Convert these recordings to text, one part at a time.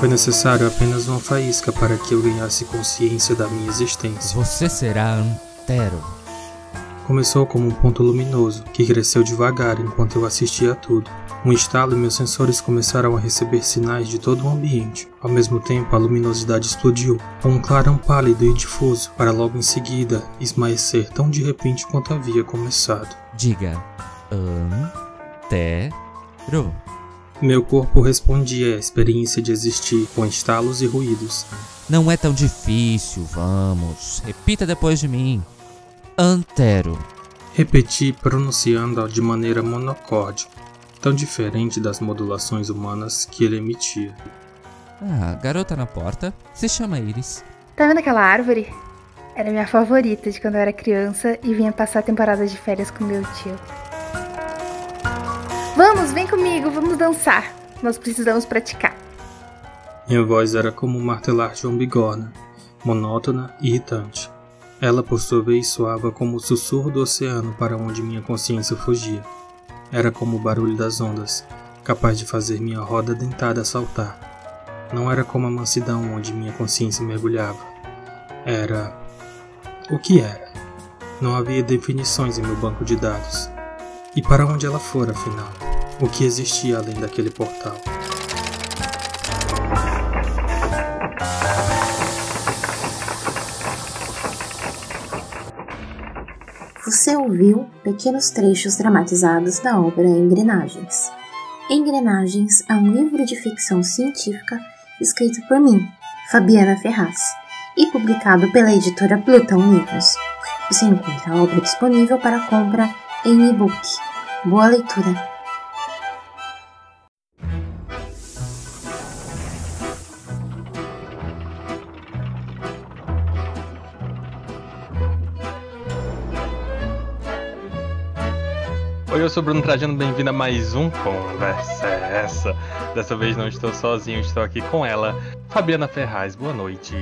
Foi necessário apenas uma faísca para que eu ganhasse consciência da minha existência. Você será Antero. Começou como um ponto luminoso, que cresceu devagar enquanto eu assistia a tudo. Um estalo e meus sensores começaram a receber sinais de todo o ambiente. Ao mesmo tempo, a luminosidade explodiu, com um clarão pálido e difuso, para logo em seguida esmaecer tão de repente quanto havia começado. Diga Antero. Meu corpo respondia à experiência de existir, com estalos e ruídos. Não é tão difícil, vamos. Repita depois de mim. Antero. Repeti, pronunciando-a de maneira monocorde, tão diferente das modulações humanas que ele emitia. Ah, garota na porta. Se chama Iris. Tá vendo aquela árvore? Era minha favorita de quando eu era criança e vinha passar temporadas de férias com meu tio. Vamos, vem comigo, vamos dançar. Nós precisamos praticar. Minha voz era como um martelar de uma bigorna, monótona e irritante. Ela, por sua vez, soava como o sussurro do oceano para onde minha consciência fugia. Era como o barulho das ondas, capaz de fazer minha roda dentada saltar. Não era como a mansidão onde minha consciência mergulhava. Era. O que era? Não havia definições em meu banco de dados. E para onde ela fora, afinal? O que existia além daquele portal? Você ouviu pequenos trechos dramatizados da obra Engrenagens. Engrenagens é um livro de ficção científica escrito por mim, Fabiana Ferraz, e publicado pela editora Plutão Livros. Você encontra a obra disponível para compra em e-book. Boa leitura! Oi, eu sou Bruno Trajano, bem-vindo a mais um Conversa Essa. Dessa vez não estou sozinho, estou aqui com ela, Fabiana Ferraz. Boa noite.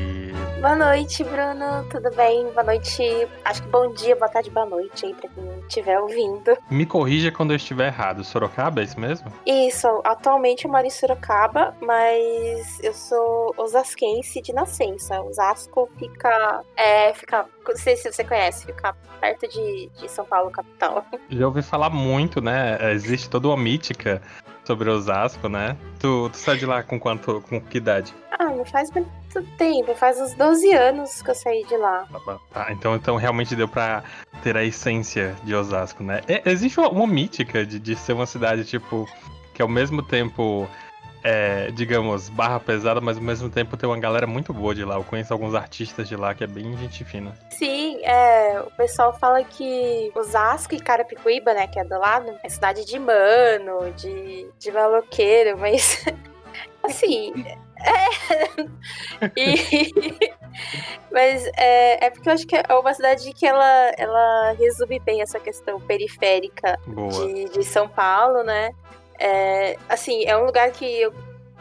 Boa noite, Bruno. Tudo bem? Boa noite. Acho que bom dia, boa tarde, boa noite aí pra quem estiver ouvindo. Me corrija quando eu estiver errado. Sorocaba, é isso mesmo? Isso, atualmente eu moro em Sorocaba, mas eu sou osasquense de nascença. Osasco fica. É, fica. Não sei se você conhece, fica perto de, de São Paulo, capital. Já ouvi falar muito, né? Existe toda uma mítica sobre Osasco, né? Tu, tu sai de lá com quanto, com que idade? Ah, não faz muito tempo, faz uns 12 anos que eu saí de lá. Ah, então, então realmente deu pra ter a essência de Osasco, né? É, existe uma, uma mítica de, de ser uma cidade, tipo, que ao mesmo tempo é, digamos, barra pesada, mas ao mesmo tempo tem uma galera muito boa de lá. Eu conheço alguns artistas de lá que é bem gente fina. Sim, é, o pessoal fala que Osasco e Carapicuíba, né, que é do lado, é cidade de mano, de, de maloqueiro, mas assim. É. E, mas é, é porque eu acho que é uma cidade que ela, ela resume bem essa questão periférica de, de São Paulo, né? É, assim, é um lugar que eu,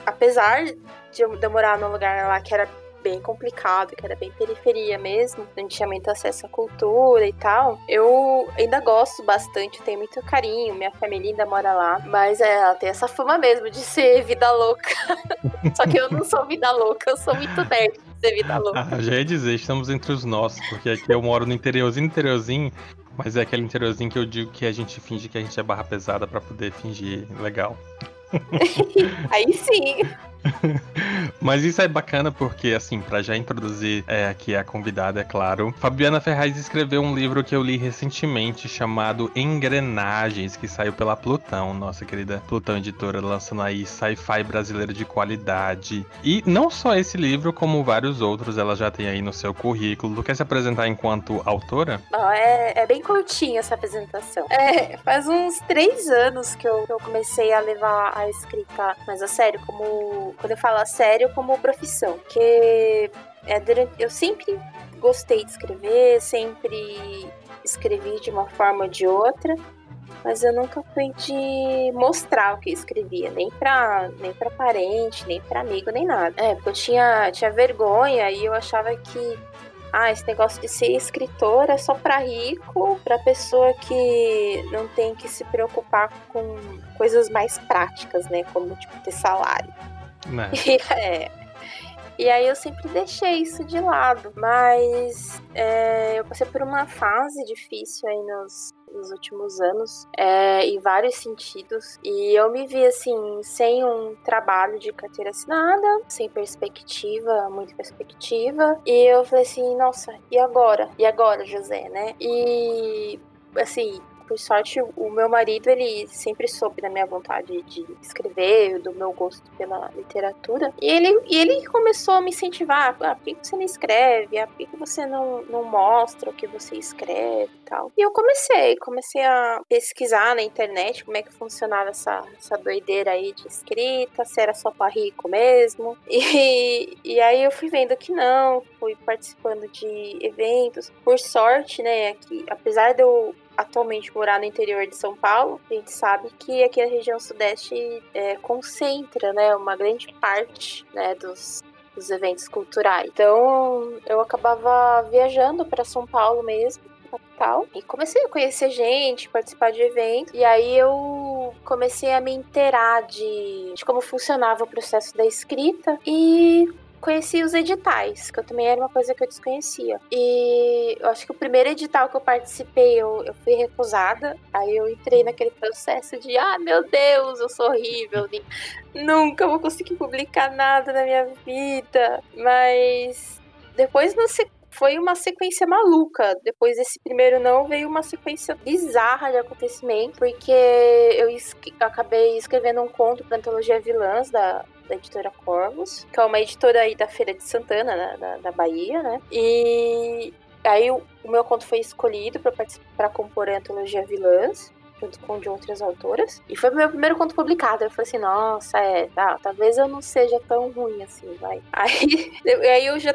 apesar de eu morar num lugar lá que era bem complicado, que era bem periferia mesmo, não tinha muito acesso à cultura e tal, eu ainda gosto bastante, tenho muito carinho, minha família ainda mora lá, mas é, ela tem essa fama mesmo de ser vida louca. Só que eu não sou vida louca, eu sou muito nerd de ser vida louca. Ah, já ia dizer, estamos entre os nossos, porque aqui eu moro no interiorzinho, interiorzinho, mas é aquele interiorzinho que eu digo que a gente finge que a gente é barra pesada para poder fingir legal. Aí sim. Mas isso é bacana porque, assim, para já introduzir é, aqui a convidada, é claro, Fabiana Ferraz escreveu um livro que eu li recentemente chamado Engrenagens, que saiu pela Plutão, nossa querida Plutão Editora, lançando aí sci-fi brasileiro de qualidade. E não só esse livro, como vários outros ela já tem aí no seu currículo. Quer se apresentar enquanto autora? É, é, bem curtinha essa apresentação. É, faz uns três anos que eu, que eu comecei a levar a escrita mais a sério, como quando eu falo a sério, como profissão. Que é, durante, eu sempre gostei de escrever, sempre escrevi de uma forma ou de outra, mas eu nunca fui de mostrar o que eu escrevia, nem pra, nem pra parente, nem pra amigo, nem nada. É, porque eu tinha, tinha vergonha e eu achava que ah, esse negócio de ser escritor é só para rico, para pessoa que não tem que se preocupar com coisas mais práticas, né, como tipo ter salário. Né? é. E aí eu sempre deixei isso de lado. Mas é, eu passei por uma fase difícil aí nos, nos últimos anos, é, em vários sentidos. E eu me vi assim, sem um trabalho de carteira assinada, sem perspectiva, muita perspectiva. E eu falei assim, nossa, e agora? E agora, José, né? E assim, por sorte, o meu marido, ele sempre soube da minha vontade de escrever, do meu gosto pela literatura. E ele, e ele começou a me incentivar. Ah, por que você não escreve? Ah, por que você não, não mostra o que você escreve e tal? E eu comecei, comecei a pesquisar na internet como é que funcionava essa, essa doideira aí de escrita, se era só para rico mesmo. E, e aí eu fui vendo que não, fui participando de eventos. Por sorte, né, que apesar de eu atualmente morar no interior de São Paulo, a gente sabe que aqui a região sudeste é, concentra, né, uma grande parte, né, dos, dos eventos culturais. Então, eu acabava viajando para São Paulo mesmo, capital, e comecei a conhecer gente, participar de eventos, e aí eu comecei a me inteirar de, de como funcionava o processo da escrita e conheci os editais, que eu também era uma coisa que eu desconhecia. E eu acho que o primeiro edital que eu participei, eu, eu fui recusada. Aí eu entrei naquele processo de, ah, meu Deus, eu sou horrível, nunca vou conseguir publicar nada na minha vida. Mas depois no, foi uma sequência maluca. Depois desse primeiro não, veio uma sequência bizarra de acontecimento, porque eu es acabei escrevendo um conto pra antologia Vilãs da, da editora Corvos, que é uma editora aí da Feira de Santana, né, da, da Bahia, né? E aí o, o meu conto foi escolhido para compor a antologia Vilãs junto com de outras autoras. E foi meu primeiro conto publicado. Eu falei assim, nossa, é, tá, talvez eu não seja tão ruim assim, vai. Aí, aí eu, já,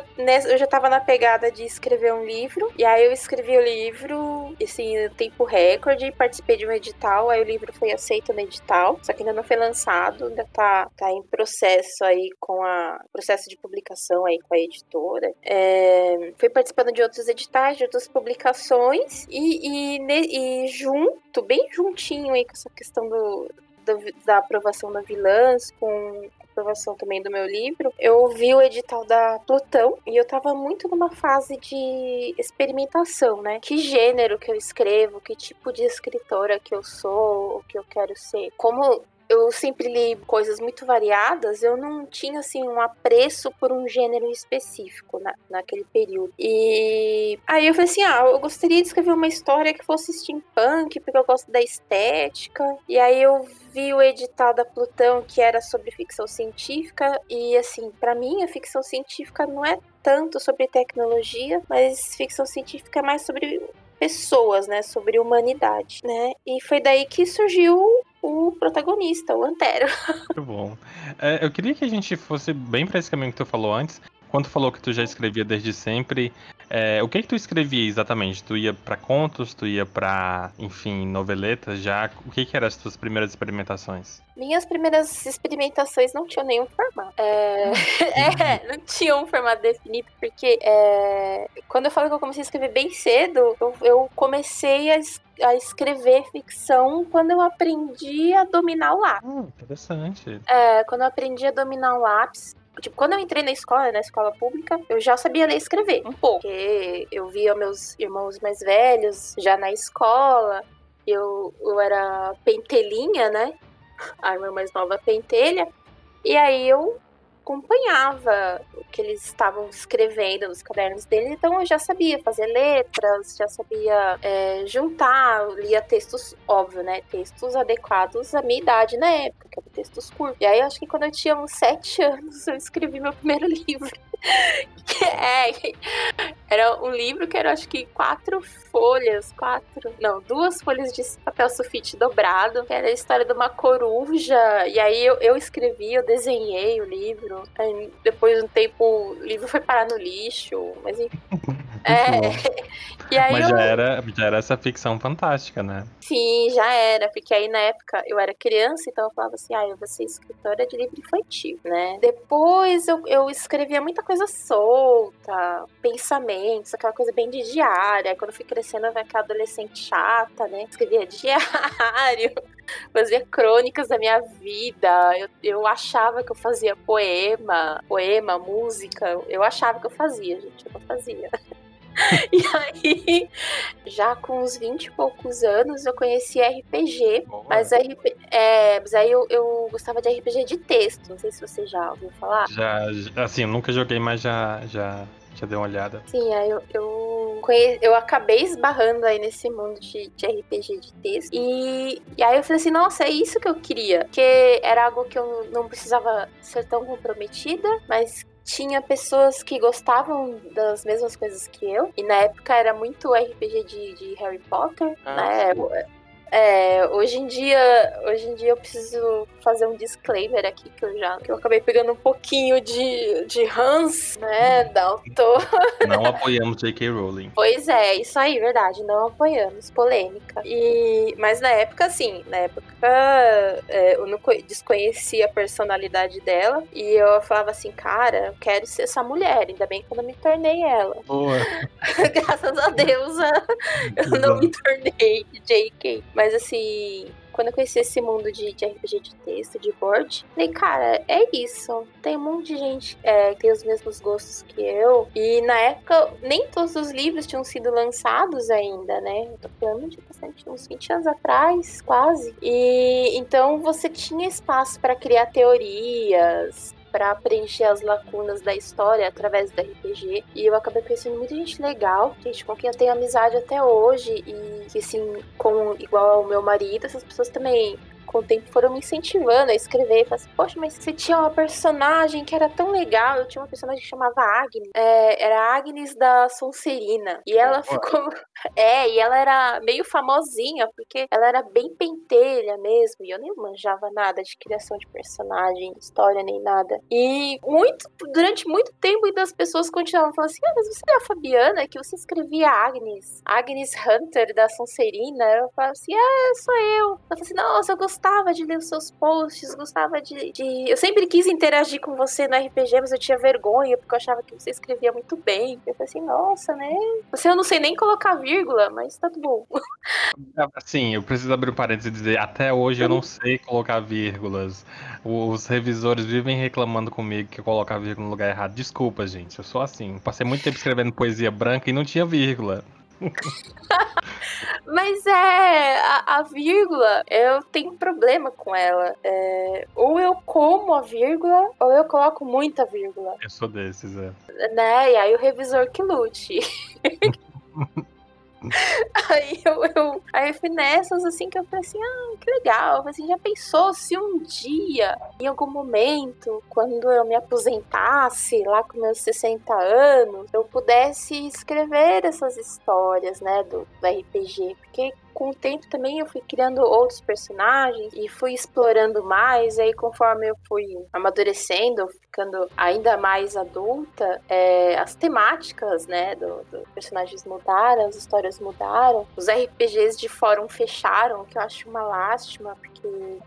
eu já tava na pegada de escrever um livro. E aí eu escrevi o livro, assim, em tempo recorde, participei de um edital. Aí o livro foi aceito no edital, só que ainda não foi lançado, ainda tá, tá em processo aí com a processo de publicação aí com a editora. É, fui participando de outros editais, de outras publicações e, e, e junto, bem juntinho aí com essa questão do, do, da aprovação da Vilãs, com a aprovação também do meu livro, eu vi o edital da Plutão e eu tava muito numa fase de experimentação, né? Que gênero que eu escrevo, que tipo de escritora que eu sou, o que eu quero ser. Como eu sempre li coisas muito variadas, eu não tinha assim um apreço por um gênero específico na, naquele período. E aí eu falei assim: ah, eu gostaria de escrever uma história que fosse steampunk, porque eu gosto da estética. E aí eu vi o edital da Plutão que era sobre ficção científica e assim, para mim a ficção científica não é tanto sobre tecnologia, mas ficção científica é mais sobre pessoas, né, sobre humanidade, né? E foi daí que surgiu o protagonista, o Antero. Muito bom. É, eu queria que a gente fosse bem para esse caminho que tu falou antes. Quando tu falou que tu já escrevia desde sempre, é, o que que tu escrevia exatamente? Tu ia para contos, tu ia para, enfim, noveletas já? O que que eram as tuas primeiras experimentações? Minhas primeiras experimentações não tinham nenhum formato. É, é não tinham um formato definido, porque é, quando eu falo que eu comecei a escrever bem cedo, eu, eu comecei a a escrever ficção quando eu aprendi a dominar o lápis. Hum, interessante. É, quando eu aprendi a dominar o lápis, Tipo, quando eu entrei na escola, na escola pública, eu já sabia ler e escrever, um pouco. Porque eu via meus irmãos mais velhos já na escola, eu, eu era pentelinha, né? A irmã mais nova pentelha. E aí eu acompanhava o que eles estavam escrevendo nos cadernos deles, então eu já sabia fazer letras, já sabia é, juntar, lia textos, óbvio, né? Textos adequados à minha idade na época, que eram textos curtos. E aí eu acho que quando eu tinha uns sete anos, eu escrevi meu primeiro livro. é, era um livro que era acho que quatro folhas, quatro, não, duas folhas de papel sulfite dobrado, que era a história de uma coruja, e aí eu, eu escrevi, eu desenhei o livro, aí depois de um tempo o livro foi parar no lixo, mas enfim. é, E aí Mas eu... já era, já era essa ficção fantástica, né? Sim, já era, porque aí na época eu era criança, então eu falava assim, ah, eu vou ser escritora de livro infantil, né? Depois eu, eu escrevia muita coisa solta, pensamentos, aquela coisa bem de diária. Quando eu fui crescendo, eu era aquela adolescente chata, né? Escrevia diário, fazia crônicas da minha vida. Eu, eu achava que eu fazia poema, poema, música. Eu achava que eu fazia, gente, eu não fazia. E aí, já com uns 20 e poucos anos, eu conheci RPG. Boa. Mas, RP, é, mas aí eu, eu gostava de RPG de texto. Não sei se você já ouviu falar. Já, assim, eu nunca joguei, mas já, já, dei uma olhada. Sim, aí eu, eu, conhe... eu acabei esbarrando aí nesse mundo de, de RPG de texto. E, e aí eu falei assim, nossa, é isso que eu queria. Porque era algo que eu não precisava ser tão comprometida, mas tinha pessoas que gostavam das mesmas coisas que eu. E na época era muito RPG de, de Harry Potter, Ah, né? É, hoje em dia, hoje em dia eu preciso fazer um disclaimer aqui que eu já que eu acabei pegando um pouquinho de, de Hans, né, da autor. Não apoiamos J.K. Rowling. Pois é, isso aí, verdade, não apoiamos, polêmica. E mas na época assim, na época é, eu não co- desconhecia a personalidade dela e eu falava assim, cara, eu quero ser essa mulher, ainda bem que eu não me tornei ela. Boa. Graças a Deus, eu não me tornei JK. Mas assim, quando eu conheci esse mundo de, de RPG de texto, de board, falei, cara, é isso. Tem um monte de gente é, que tem os mesmos gostos que eu. E na época, nem todos os livros tinham sido lançados ainda, né? Eu tô falando de bastante, uns 20 anos atrás, quase. E então você tinha espaço para criar teorias, para preencher as lacunas da história através do RPG. E eu acabei conhecendo muita gente legal, gente com quem eu tenho amizade até hoje e que assim, com igual ao meu marido, essas pessoas também com o tempo foram me incentivando a escrever. Falaram assim, poxa, mas você tinha uma personagem que era tão legal. Eu tinha uma personagem que chamava Agnes. É, era Agnes da Sonserina. E ela ficou. É, e ela era meio famosinha, porque ela era bem pentelha mesmo. E eu nem manjava nada de criação de personagem, história, nem nada. E muito, durante muito tempo, ainda as pessoas continuavam falando assim: ah, mas você é a Fabiana que você escrevia Agnes. Agnes Hunter da Sonserina. Eu falava assim: ah, sou eu. Eu falei assim: nossa, eu gostava de ler os seus posts, gostava de, de. Eu sempre quis interagir com você no RPG, mas eu tinha vergonha, porque eu achava que você escrevia muito bem. Eu falei assim: nossa, né? Você eu não sei nem colocar vírgula, mas tá tudo bom. Assim, eu preciso abrir um parênteses e dizer, até hoje eu não sei colocar vírgulas. Os revisores vivem reclamando comigo que eu coloco a vírgula no lugar errado. Desculpa, gente, eu sou assim. Passei muito tempo escrevendo poesia branca e não tinha vírgula. Mas é, a, a vírgula, eu tenho problema com ela. É, ou eu como a vírgula, ou eu coloco muita vírgula, Eu sou desses, é. né? E aí o revisor que lute. aí eu, eu, aí fui nessas assim que eu falei assim, ah, que legal. Assim, já pensou se um dia, em algum momento, quando eu me aposentasse lá com meus 60 anos, eu pudesse escrever essas histórias, né, do, do RPG, porque com o tempo também eu fui criando outros personagens e fui explorando mais. E aí, conforme eu fui amadurecendo, ficando ainda mais adulta, é, as temáticas, né, dos do personagens mudaram, as histórias mudaram, os RPGs de fórum fecharam, o que eu acho uma lástima, porque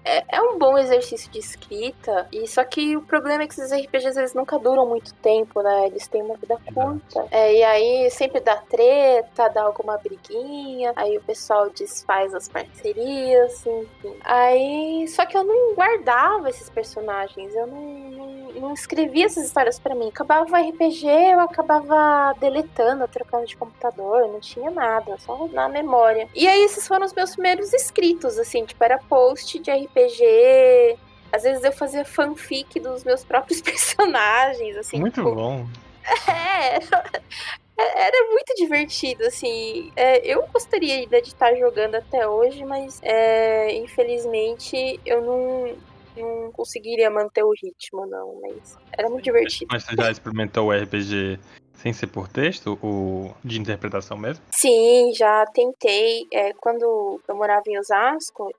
é, é um bom exercício de escrita. E só que o problema é que esses RPGs eles nunca duram muito tempo, né? Eles têm uma vida curta. É, e aí sempre dá treta, dá alguma briguinha, aí o pessoal desfaz as parcerias, enfim. Aí, só que eu não guardava esses personagens, eu não, não, não escrevia essas histórias pra mim. Acabava o RPG, eu acabava deletando, trocando de computador, não tinha nada, só na memória. E aí, esses foram os meus primeiros escritos, assim, tipo, era post de RPG. Às vezes eu fazia fanfic dos meus próprios personagens, assim. Muito tipo, bom. é, era muito divertido, assim. É, eu gostaria ainda de estar jogando até hoje, mas é, infelizmente eu não, não conseguiria manter o ritmo, não. Mas era muito divertido. Mas você já experimentou o RPG sem ser por texto, o de interpretação mesmo? Sim, já tentei. É, quando eu morava em Osasco, é,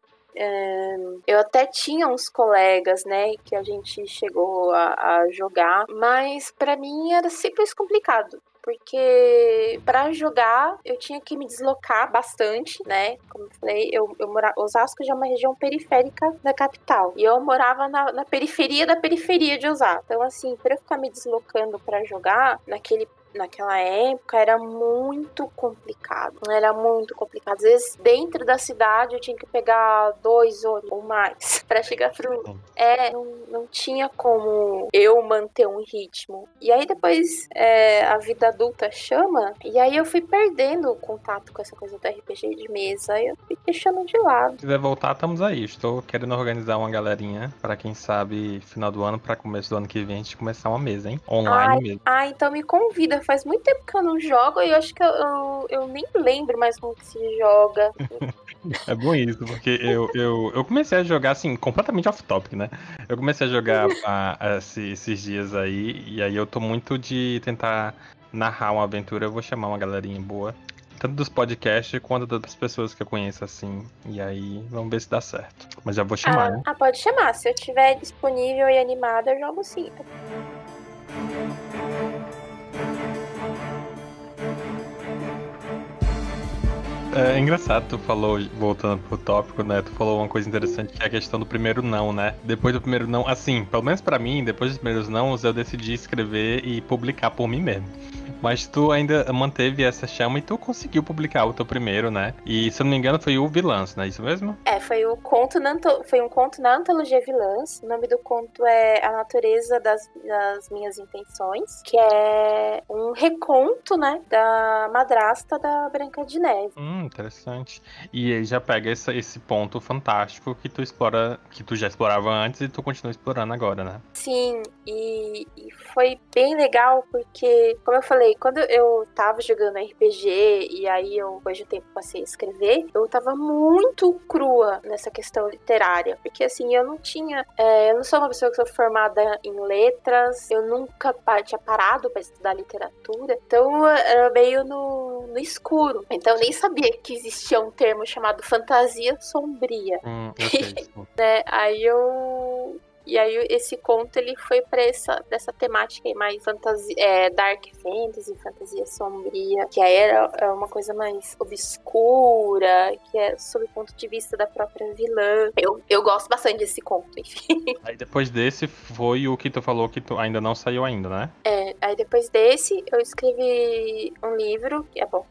eu até tinha uns colegas, né, que a gente chegou a, a jogar, mas pra mim era sempre complicado. porque para jogar eu tinha que me deslocar bastante, né? Como eu falei, eu, eu morava. Osasco já é uma região periférica da capital. E eu morava na, na periferia da periferia de Osasco. Então, assim, pra eu ficar me deslocando para jogar naquele naquela época era muito complicado. Era muito complicado. Às vezes, dentro da cidade, eu tinha que pegar dois ou mais para chegar pro. É, não, não tinha como eu manter um ritmo. E aí, depois, é, a vida adulta chama, e aí eu fui perdendo o contato com essa coisa do RPG de mesa. E eu fui deixando de lado. Se quiser voltar, estamos aí. Estou querendo organizar uma galerinha para quem sabe, final do ano, para começo do ano que vem, a gente começar uma mesa, hein? Online Ai, mesmo. Ah, então me convida faz muito tempo que eu não jogo e eu acho que eu, eu, eu nem lembro mais como que se joga. É bom isso, porque eu, eu, eu comecei a jogar assim, completamente off-topic, né? Eu comecei a jogar a, a, esses dias aí, e aí eu tô muito de tentar narrar uma aventura. Eu vou chamar uma galerinha boa, tanto dos podcasts quanto das pessoas que eu conheço assim. E aí vamos ver se dá certo. Mas já vou chamar, ah, né? Ah, pode chamar. Se eu tiver disponível e animada, eu jogo sim. É engraçado, tu falou, voltando pro tópico, né? Tu falou uma coisa interessante que é a questão do primeiro não, né? Depois do primeiro não, assim, pelo menos para mim, depois dos primeiros não, eu decidi escrever e publicar por mim mesmo. Mas tu ainda manteve essa chama e tu conseguiu publicar o teu primeiro, né? E se eu não me engano foi o Vilãs, não é isso mesmo? É, foi o conto na, foi um conto na antologia Vilãs. O nome do conto é A Natureza das, das Minhas Intenções, que é um reconto, né, da madrasta da Branca de Neve. Hum, interessante. E aí já pega esse, esse ponto fantástico que tu explora, que tu já explorava antes e tu continua explorando agora, né? Sim, e, e foi bem legal porque, como eu falei, falei, quando eu tava jogando RPG e aí eu, depois de um tempo, passei a escrever, eu tava muito crua nessa questão literária. Porque, assim, eu não tinha. É, eu não sou uma pessoa que sou formada em letras, eu nunca tinha parado para estudar literatura, então era meio no, no escuro. Então eu nem sabia que existia um termo chamado fantasia sombria. Hum, okay. né? Aí eu e aí esse conto ele foi para essa dessa temática aí mais fantasia, é, dark fantasy, fantasia sombria, que aí era, era uma coisa mais obscura, que é sob o ponto de vista da própria vilã. Eu, eu gosto bastante desse conto, enfim. Aí depois desse foi o que tu falou que tu ainda não saiu ainda, né? É, aí depois desse eu escrevi um livro, que é bom,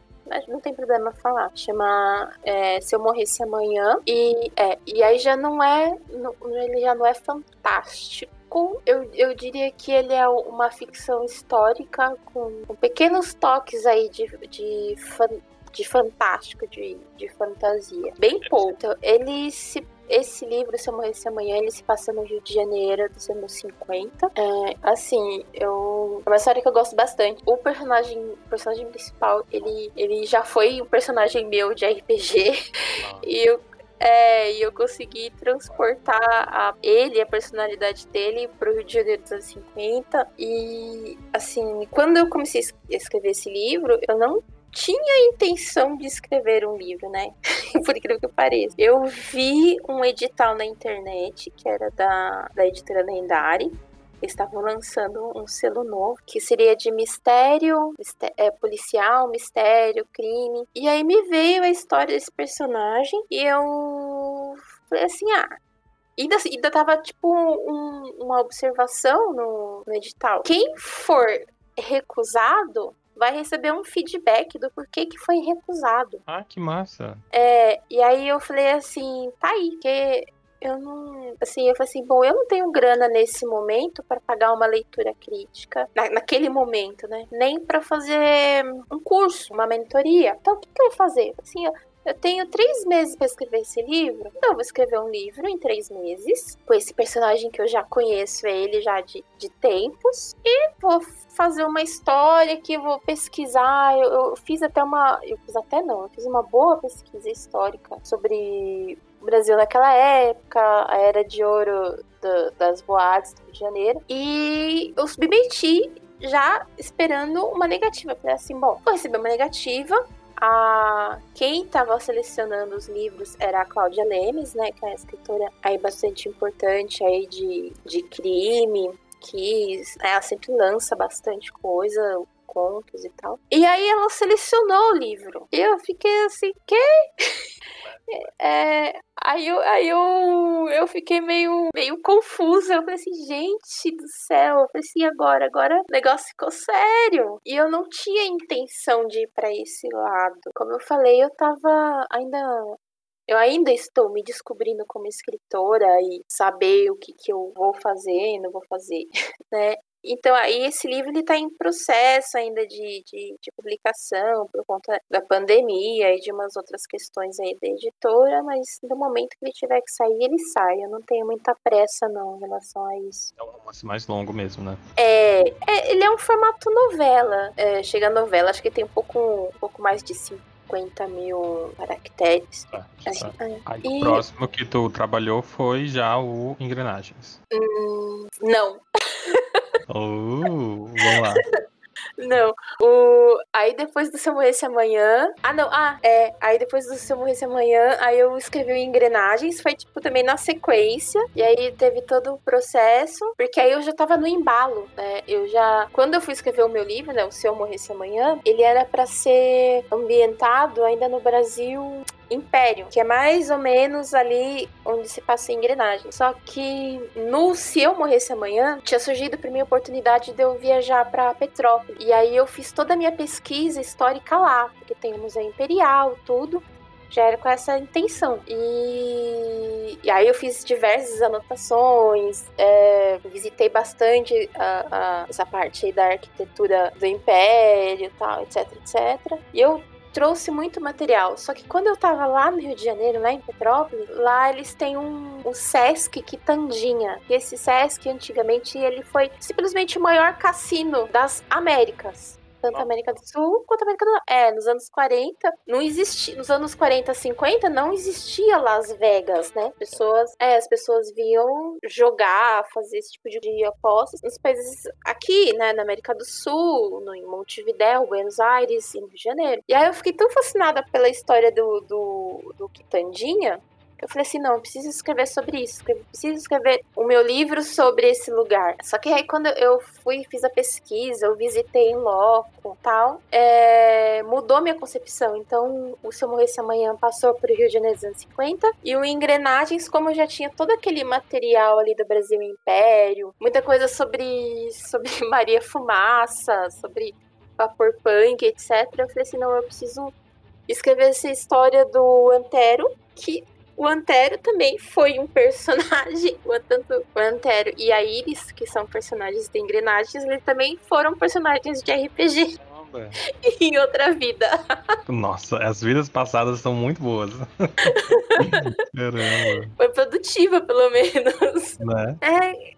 não tem problema falar. Chama é, Se Eu Morresse Amanhã. E, é, e aí já não é. Não, ele já não é fantástico. Eu, eu diria que ele é uma ficção histórica com, com pequenos toques aí de, de, fan, de fantástico, de, de fantasia. Bem pouco. Ele se esse livro, Se Eu Morresse Amanhã, ele se passa no Rio de Janeiro dos anos 50. É, assim, eu. É uma história que eu gosto bastante. O personagem, o personagem principal, ele, ele já foi um personagem meu de RPG. E eu é, e eu consegui transportar a, ele, a personalidade dele, pro Rio de Janeiro dos anos 50. E, assim, quando eu comecei a escrever esse livro, eu não tinha intenção de escrever um livro, né? Por incrível que pareça. Eu vi um edital na internet, que era da, da editora Lendari. Eles estavam lançando um selo novo, que seria de mistério, mistério é, policial, mistério, crime. E aí me veio a história desse personagem e eu falei assim, ah, Ainda, ainda tava, tipo, um, uma observação no, no edital. Quem for recusado vai receber um feedback do porquê que foi recusado. Ah, que massa. É, e aí eu falei assim, tá aí, que eu não. Assim, eu falei assim, bom, eu não tenho grana nesse momento para pagar uma leitura crítica, na, naquele momento, né? Nem para fazer um curso, uma mentoria. Então, o que, que eu vou fazer? Assim, eu, eu tenho três meses para escrever esse livro. Então, eu vou escrever um livro em três meses, com esse personagem que eu já conheço ele já de, de tempos, e vou fazer uma história que eu vou pesquisar. Eu, eu fiz até uma. Eu fiz até não, eu fiz uma boa pesquisa histórica sobre o Brasil naquela época, a era de ouro do, das boates do Rio de Janeiro. E eu submeti já esperando uma negativa. Falei assim, bom, vou receber uma negativa, a quem estava selecionando os livros era a Cláudia Lemes, né, que é uma escritora aí bastante importante aí de, de crime, que né, ela sempre lança bastante coisa contos e tal. E aí ela selecionou o livro. E eu fiquei assim, que? É, aí eu, aí eu, eu fiquei meio, meio confusa. Eu falei assim, gente do céu. Eu falei assim, agora? Agora o negócio ficou sério. E eu não tinha intenção de ir para esse lado. Como eu falei, eu tava ainda eu ainda estou me descobrindo como escritora e saber o que, que eu vou fazer e não vou fazer, né? Então, aí esse livro ele está em processo ainda de, de, de, publicação por conta da pandemia e de umas outras questões aí da editora, mas no momento que ele tiver que sair, ele sai. Eu não tenho muita pressa, não, em relação a isso. É um romance mais longo mesmo, né? É, é ele é um formato novela. É, chega a novela, acho que tem um pouco, um pouco mais de 50 mil caracteres. Ah. Aí, e... O próximo que tu trabalhou foi já o Engrenagens. Hum, não. Uh, vamos lá. Não. O... Aí depois do Se Eu Morresse Amanhã. Ah, não. Ah, é. Aí depois do Se Eu Morresse Amanhã, aí eu escrevi o Engrenagens. Foi, tipo, também na sequência. E aí teve todo o processo. Porque aí eu já tava no embalo, né? Eu já. Quando eu fui escrever o meu livro, né? O Se Eu Morresse Amanhã, ele era para ser ambientado ainda no Brasil Império, que é mais ou menos ali onde se passa a engrenagem. Só que no Se Eu Morresse Amanhã, tinha surgido para mim a oportunidade de eu viajar para Petrópolis. E aí eu fiz toda a minha pesquisa histórica lá, porque tem o Museu Imperial, tudo já era com essa intenção. E, e aí eu fiz diversas anotações, é, visitei bastante a, a, essa parte da arquitetura do Império, tal, etc, etc. E eu trouxe muito material. Só que quando eu tava lá no Rio de Janeiro, lá em Petrópolis, lá eles têm um, um Sesc Quitandinha. E esse Sesc, antigamente, ele foi simplesmente o maior cassino das Américas tanto a América do Sul quanto a América do Norte. É, nos anos 40, não existia, nos anos 40, 50, não existia Las Vegas, né? Pessoas, é, as pessoas vinham jogar, fazer esse tipo de apostas nos países aqui, né, na América do Sul, no, em Montevidéu, Buenos Aires e no Rio de Janeiro. E aí eu fiquei tão fascinada pela história do, do, do Quitandinha, eu falei assim, não, preciso escrever sobre isso, preciso escrever o meu livro sobre esse lugar. Só que aí quando eu fui fiz a pesquisa, eu visitei em loco tal, é, mudou minha concepção. Então, o Se Eu Morresse Amanhã passou para o Rio de Janeiro dos anos 50, e o Engrenagens, como já tinha todo aquele material ali do Brasil Império, muita coisa sobre, sobre Maria Fumaça, sobre vapor punk, etc. Eu falei assim, não, eu preciso escrever essa história do Antero, que o Antero também foi um personagem, tanto o Antero e a Iris, que são personagens de engrenagens, eles também foram personagens de RPG. Caramba. em outra vida. Nossa, as vidas passadas são muito boas. Caramba. Foi produtiva, pelo menos. Né? É,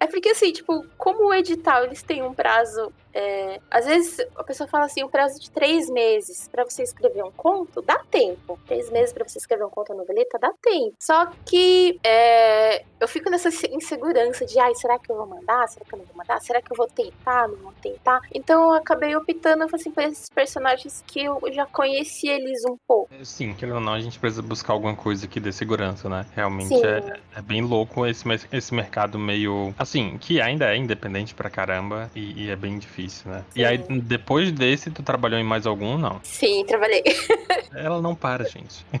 é porque assim, tipo, como o edital eles têm um prazo é, às vezes a pessoa fala assim, um prazo de três meses para você escrever um conto, dá tempo. Três meses para você escrever um conto, noveleta, dá tempo. Só que é, eu fico nessa insegurança de, ai, será que eu vou mandar? Será que eu não vou mandar? Será que eu vou tentar? Não vou tentar? Então eu acabei optando assim, por esses personagens que eu já conheci eles um pouco. É, sim, querendo ou não, a gente precisa buscar alguma coisa que dê segurança, né? Realmente é, é, bem louco esse, esse mercado meio. Assim, que ainda é independente pra caramba e, e é bem difícil difícil, né? Sim. E aí, depois desse, tu trabalhou em mais algum, não? Sim, trabalhei. Ela não para, gente.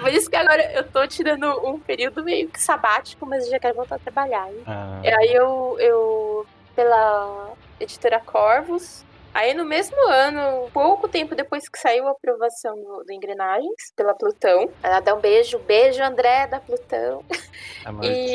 Por isso que agora eu tô tirando um período meio que sabático, mas eu já quero voltar a trabalhar. Ah. E aí eu, eu, pela editora Corvos, Aí no mesmo ano, pouco tempo depois que saiu a aprovação do, do Engrenagens pela Plutão, ela dá um beijo, beijo André da Plutão. A e,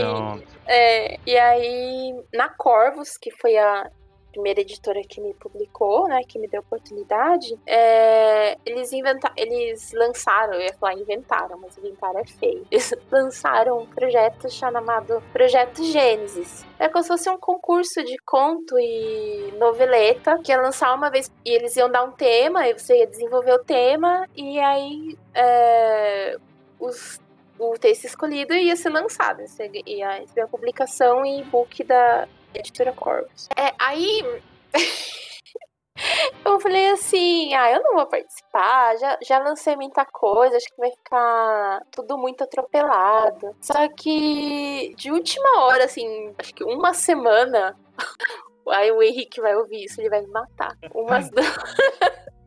é, e aí na Corvos, que foi a primeira editora que me publicou, né, que me deu oportunidade, é, eles inventaram, eles lançaram, eu ia falar inventaram, mas inventar é feio. Eles lançaram um projeto chamado Projeto Gênesis. É como se fosse um concurso de conto e noveleta que ia lançar uma vez e eles iam dar um tema, e você ia desenvolver o tema e aí é, os o texto escolhido ia ser lançado. Ia receber a publicação e e-book da editora Corvus. É, aí. eu falei assim, ah, eu não vou participar, já, já lancei muita coisa, acho que vai ficar tudo muito atropelado. Só que de última hora, assim, acho que uma semana, Aí o Henrique vai ouvir isso, ele vai me matar. Umas duas.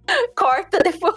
Corta depois.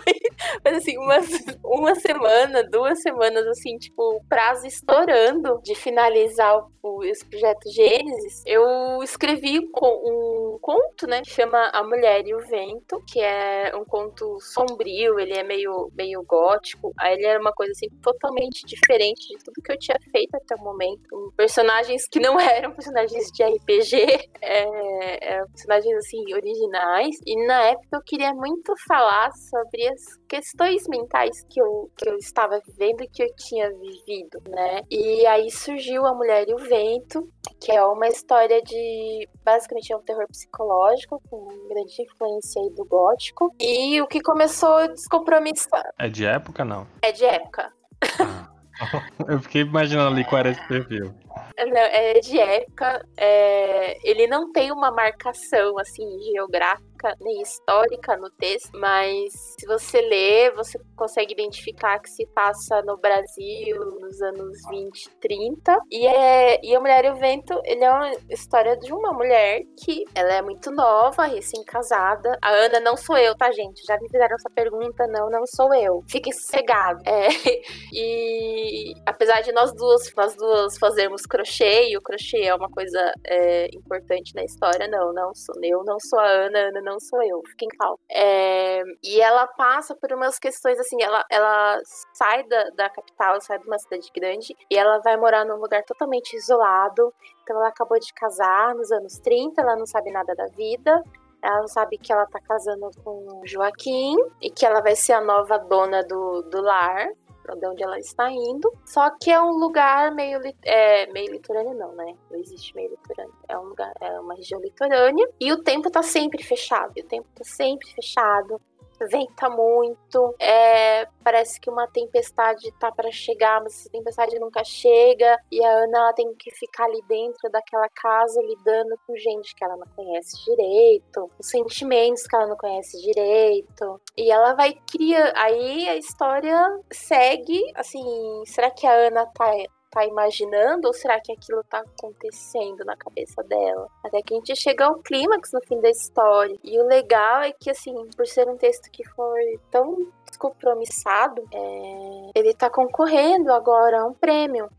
Mas assim, umas, uma semana, duas semanas, assim, tipo, o prazo estourando de finalizar o, esse projeto Gênesis, eu escrevi um conto, né? Que chama A Mulher e o Vento, que é um conto sombrio, ele é meio, meio gótico. Aí ele era uma coisa assim totalmente diferente de tudo que eu tinha feito até o momento. Personagens que não eram personagens de RPG, é, eram personagens assim, originais. E na época eu queria muito falar sobre as questões mentais que eu, que eu estava vivendo e que eu tinha vivido, né? E aí surgiu A Mulher e o Vento, que é uma história de. Basicamente é um terror psicológico, com grande influência aí do gótico. E o que começou descompromissar. É de época, não? É de época. Ah. Eu fiquei imaginando ali qual era esse perfil. Não, é de época. É... Ele não tem uma marcação assim geográfica nem histórica no texto, mas se você ler, você consegue identificar que se passa no Brasil nos anos 20, 30. E, é, e A Mulher e o Vento, ele é uma história de uma mulher que ela é muito nova, recém-casada. A Ana não sou eu, tá, gente? Já me fizeram essa pergunta, não, não sou eu. Fiquem sossegados. É, e apesar de nós duas, nós duas fazermos crochê, e o crochê é uma coisa é, importante na história, não, não sou eu, não sou a Ana, Ana não sou eu, fiquem calmos. É, e ela passa por umas questões assim, ela, ela sai da, da capital, sai de uma cidade grande, e ela vai morar num lugar totalmente isolado. Então ela acabou de casar nos anos 30, ela não sabe nada da vida, ela sabe que ela tá casando com Joaquim e que ela vai ser a nova dona do, do lar de onde ela está indo. Só que é um lugar meio, é, meio litorâneo, não, né? Não existe meio litorâneo. É um lugar, é uma região litorânea. E o tempo tá sempre fechado. O tempo tá sempre fechado venta muito, é, parece que uma tempestade tá para chegar, mas essa tempestade nunca chega, e a Ana ela tem que ficar ali dentro daquela casa lidando com gente que ela não conhece direito, os sentimentos que ela não conhece direito, e ela vai criar, aí a história segue, assim, será que a Ana tá tá imaginando ou será que aquilo tá acontecendo na cabeça dela? Até que a gente chega ao clímax no fim da história. E o legal é que, assim, por ser um texto que foi tão descompromissado, é... ele tá concorrendo agora a um prêmio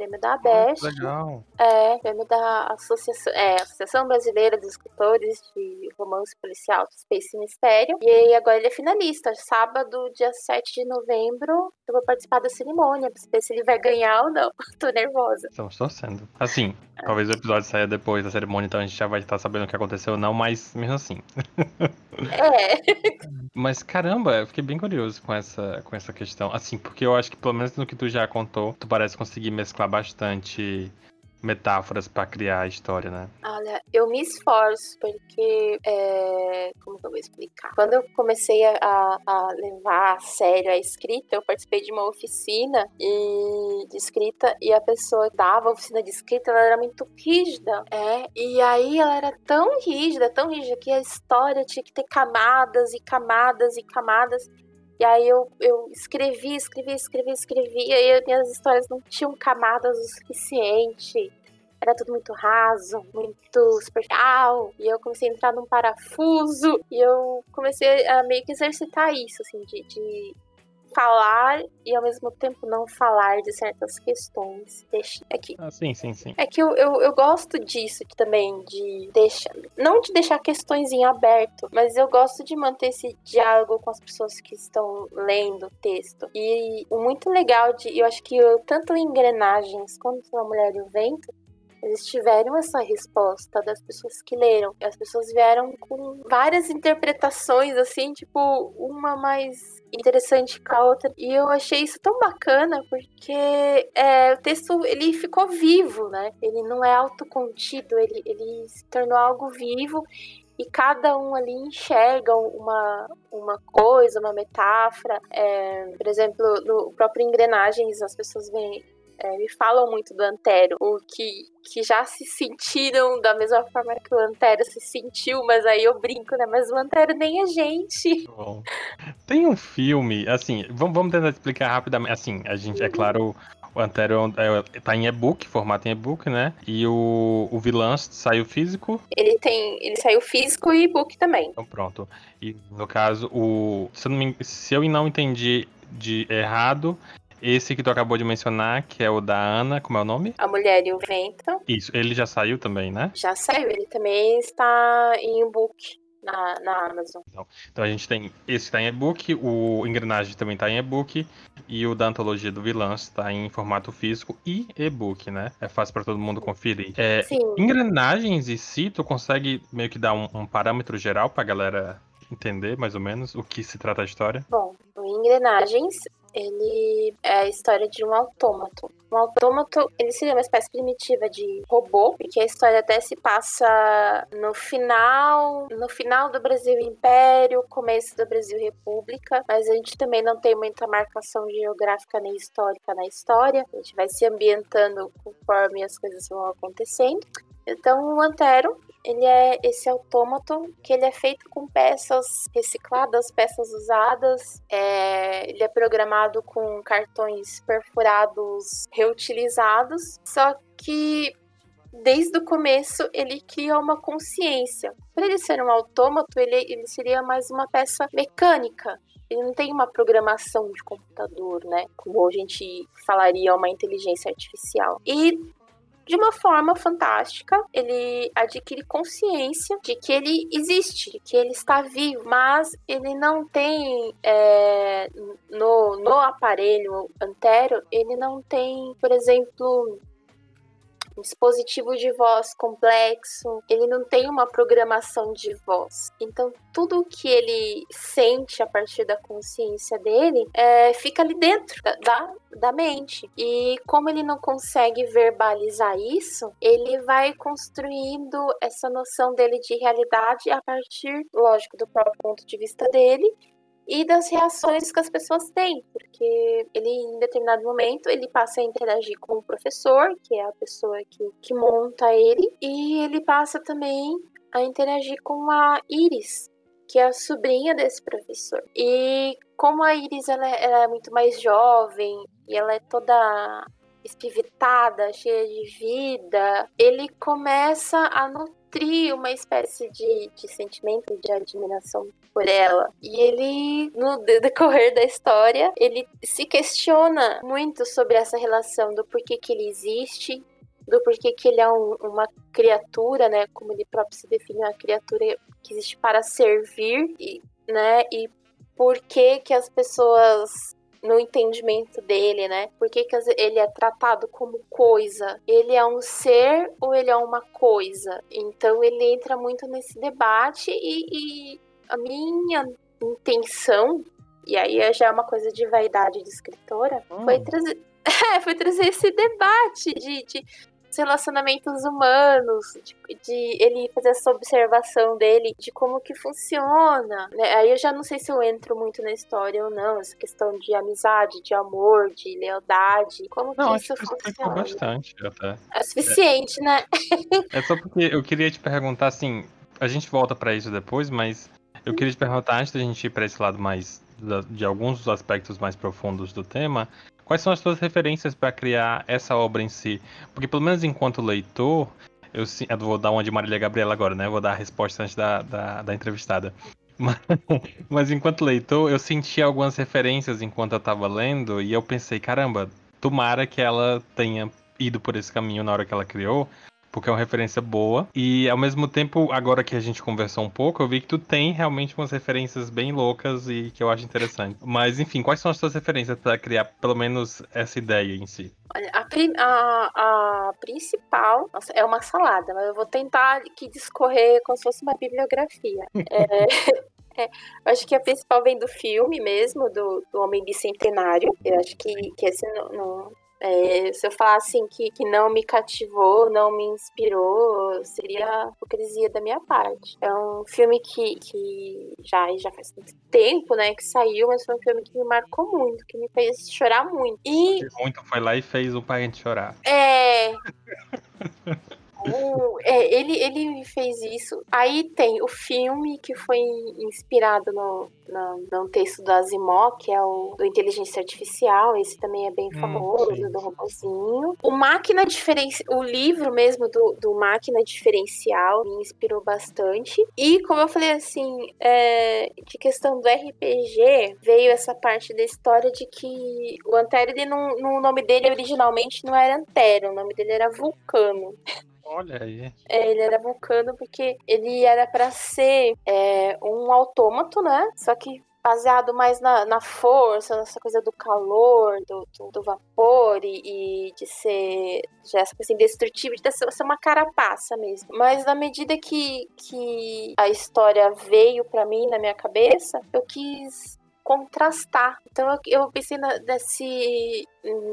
prêmio da ABEST. legal. É, prêmio da Associação, é, Associação Brasileira dos Escritores de Romance Policial, Space e Mistério. E aí agora ele é finalista. Sábado, dia 7 de novembro, eu vou participar da cerimônia, pra saber se ele vai ganhar ou não. Tô nervosa. Estamos torcendo. Assim, é. talvez o episódio saia depois da cerimônia, então a gente já vai estar sabendo o que aconteceu ou não, mas mesmo assim. É. Mas caramba, eu fiquei bem curioso com essa, com essa questão. Assim, porque eu acho que pelo menos no que tu já contou, tu parece conseguir mesclar bastante metáforas para criar a história, né? Olha, eu me esforço porque é... como que eu vou explicar? Quando eu comecei a, a, levar a sério a escrita, eu participei de uma oficina e de escrita e a pessoa dava a oficina de escrita, ela era muito rígida, é. E aí ela era tão rígida, tão rígida que a história tinha que ter camadas e camadas e camadas. E aí eu, eu escrevi, escrevi, escrevi, escrevi, e aí minhas histórias não tinham camadas o suficiente. Era tudo muito raso, muito superficial. E eu comecei a entrar num parafuso. E eu comecei a meio que exercitar isso, assim, de, de falar e ao mesmo tempo não falar de certas questões. Deixa aqui. Ah, sim, sim, sim. É que eu, eu, eu gosto disso também, de deixar. Não de deixar questões em aberto, mas eu gosto de manter esse diálogo com as pessoas que estão lendo o texto. E o muito legal de. Eu acho que eu, tanto engrenagens quanto na Mulher e o Vento, eles tiveram essa resposta das pessoas que leram. As pessoas vieram com várias interpretações, assim, tipo, uma mais interessante com a outra. E eu achei isso tão bacana, porque é, o texto ele ficou vivo, né? Ele não é autocontido, ele, ele se tornou algo vivo e cada um ali enxerga uma, uma coisa, uma metáfora. É, por exemplo, no próprio Engrenagens, as pessoas veem é, me falam muito do Antero, o que, que já se sentiram da mesma forma que o Antero se sentiu, mas aí eu brinco, né? Mas o Antero nem a gente. Bom. Tem um filme, assim, vamos, vamos tentar explicar rapidamente. Assim, a gente, é claro, O Antero é, tá em e-book, formato em e-book, né? E o, o vilão saiu físico. Ele tem. Ele saiu físico e e-book também. Então pronto. E no caso, o. Se eu não, me, se eu não entendi de errado, esse que tu acabou de mencionar, que é o da Ana, como é o nome? A Mulher e o Vento. Isso, ele já saiu também, né? Já saiu, ele também está em e-book na, na Amazon. Então, então a gente tem esse que tá em e-book, o Engrenagem também tá em e-book, e o da Antologia do Vilã está em formato físico e e-book, né? É fácil para todo mundo conferir. É, Sim. engrenagens em si, tu consegue meio que dar um, um parâmetro geral pra galera entender mais ou menos o que se trata a história? Bom, o Engrenagens ele é a história de um autômato. Um autômato, ele seria uma espécie primitiva de robô, porque a história até se passa no final, no final do Brasil Império, começo do Brasil República, mas a gente também não tem muita marcação geográfica nem histórica na história. A gente vai se ambientando conforme as coisas vão acontecendo. Então, o Antero, ele é esse autômato que ele é feito com peças recicladas, peças usadas. É, ele é programado com cartões perfurados reutilizados. Só que desde o começo ele cria uma consciência. Por ele ser um autômato, ele, ele seria mais uma peça mecânica. Ele não tem uma programação de computador, né? Como a gente falaria uma inteligência artificial. E de uma forma fantástica, ele adquire consciência de que ele existe, de que ele está vivo, mas ele não tem é, no, no aparelho antero, ele não tem, por exemplo, dispositivo de voz complexo, ele não tem uma programação de voz. Então, tudo o que ele sente a partir da consciência dele é, fica ali dentro da, da mente. E como ele não consegue verbalizar isso, ele vai construindo essa noção dele de realidade a partir, lógico, do próprio ponto de vista dele e das reações que as pessoas têm, porque ele em determinado momento ele passa a interagir com o professor, que é a pessoa que, que monta ele, e ele passa também a interagir com a Iris, que é a sobrinha desse professor. E como a Iris ela, é, ela é muito mais jovem e ela é toda espivitada, cheia de vida, ele começa a nutrir uma espécie de, de sentimento de admiração por ela. E ele, no decorrer da história, ele se questiona muito sobre essa relação do porquê que ele existe, do porquê que ele é um, uma criatura, né? Como ele próprio se define, uma criatura que existe para servir, e, né? E por que que as pessoas no entendimento dele, né? Por que, que ele é tratado como coisa? Ele é um ser ou ele é uma coisa? Então ele entra muito nesse debate e, e a minha intenção, e aí já é uma coisa de vaidade de escritora, hum. foi trazer. É, foi trazer esse debate de, de relacionamentos humanos, de, de, ele fazer essa observação dele de como que funciona. Né? Aí eu já não sei se eu entro muito na história ou não, essa questão de amizade, de amor, de lealdade, como não, que isso funciona. bastante até. É suficiente, é, né? é só porque eu queria te perguntar assim, a gente volta para isso depois, mas eu queria te perguntar, antes da gente ir para esse lado mais de alguns dos aspectos mais profundos do tema, quais são as suas referências para criar essa obra em si? Porque pelo menos enquanto leitor, eu, eu, vou dar uma de Marília Gabriela agora, né? vou dar a resposta antes da, da, da entrevistada. Mas, mas, enquanto leitor, eu senti algumas referências enquanto eu estava lendo e eu pensei, caramba, tomara que ela tenha ido por esse caminho na hora que ela criou, porque é uma referência boa. E ao mesmo tempo, agora que a gente conversou um pouco, eu vi que tu tem realmente umas referências bem loucas e que eu acho interessante. Mas enfim, quais são as tuas referências para criar pelo menos essa ideia em si? Olha, a, a, a, principal nossa, é uma salada, mas eu vou tentar aqui discorrer como se fosse uma bibliografia. é, é, acho que a principal vem do filme mesmo, do, do Homem Bicentenário. Eu acho que, que esse não, não é, se eu falar assim que, que não me cativou, não me inspirou, seria hipocrisia da minha parte. É um filme que, que já, já faz muito tempo, né, que saiu, mas foi um filme que me marcou muito, que me fez chorar muito. E muito foi lá e fez o pai chorar. É. o, é, ele, ele fez isso. Aí tem o filme que foi inspirado no, no, texto do Asimov, que é o do Inteligência Artificial. Esse também é bem hum, famoso, sim. do robozinho. O Máquina Diferencial, o livro mesmo do, do Máquina Diferencial me inspirou bastante. E, como eu falei assim, é, de questão do RPG, veio essa parte da história de que o Antero, ele não, no nome dele originalmente não era Antero, o nome dele era Vulcano. Olha aí. É, ele era vulcano porque ele era para ser é, um autômato, né? Só que baseado mais na, na força, nessa coisa do calor, do, do, do vapor e, e, de ser já essa coisa indestrutível, de ser, ser uma carapaça mesmo. Mas na medida que, que a história veio para mim na minha cabeça, eu quis contrastar. Então eu, eu pensei na, nesse,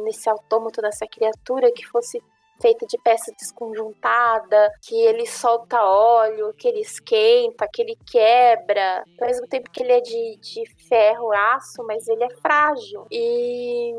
nesse autômato, nessa criatura que fosse feita de peça desconjuntada, que ele solta óleo, que ele esquenta, que ele quebra. Ao mesmo tempo que ele é de, de ferro, aço, mas ele é frágil. E,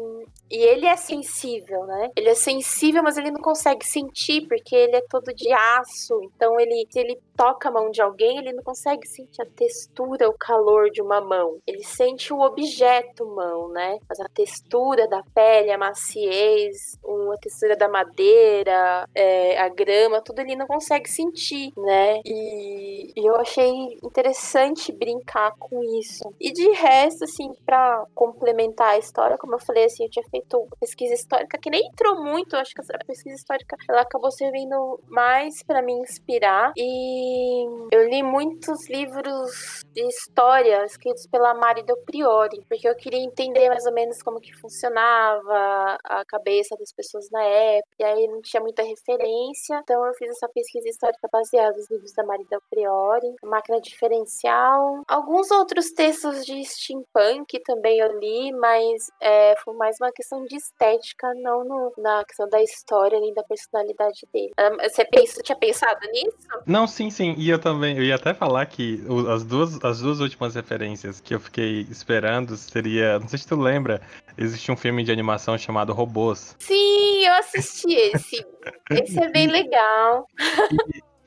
e ele é sensível, né? Ele é sensível, mas ele não consegue sentir, porque ele é todo de aço. Então, ele, se ele toca a mão de alguém, ele não consegue sentir a textura, o calor de uma mão. Ele sente o objeto mão, né? Mas a textura da pele, a maciez, a textura da madeira é, a grama, tudo ele não consegue sentir, né? E, e, eu achei interessante brincar com isso. E de resto, assim, para complementar a história, como eu falei, assim, eu tinha feito pesquisa histórica que nem entrou muito, acho que a pesquisa histórica ela acabou servindo mais para me inspirar. E eu li muitos livros de história escritos pela Mari Del Priori, porque eu queria entender mais ou menos como que funcionava a cabeça das pessoas na época. E aí não tinha muita referência, então eu fiz essa pesquisa histórica baseada nos livros da Marida Priori, Máquina Diferencial, alguns outros textos de steampunk também eu li, mas é, foi mais uma questão de estética, não no, na questão da história nem da personalidade dele. Você pensa, tinha pensado nisso? Não, sim, sim. E eu também, eu ia até falar que as duas, as duas últimas referências que eu fiquei esperando seria, não sei se tu lembra, existe um filme de animação chamado Robôs. Sim, eu assisti esse. esse é bem legal.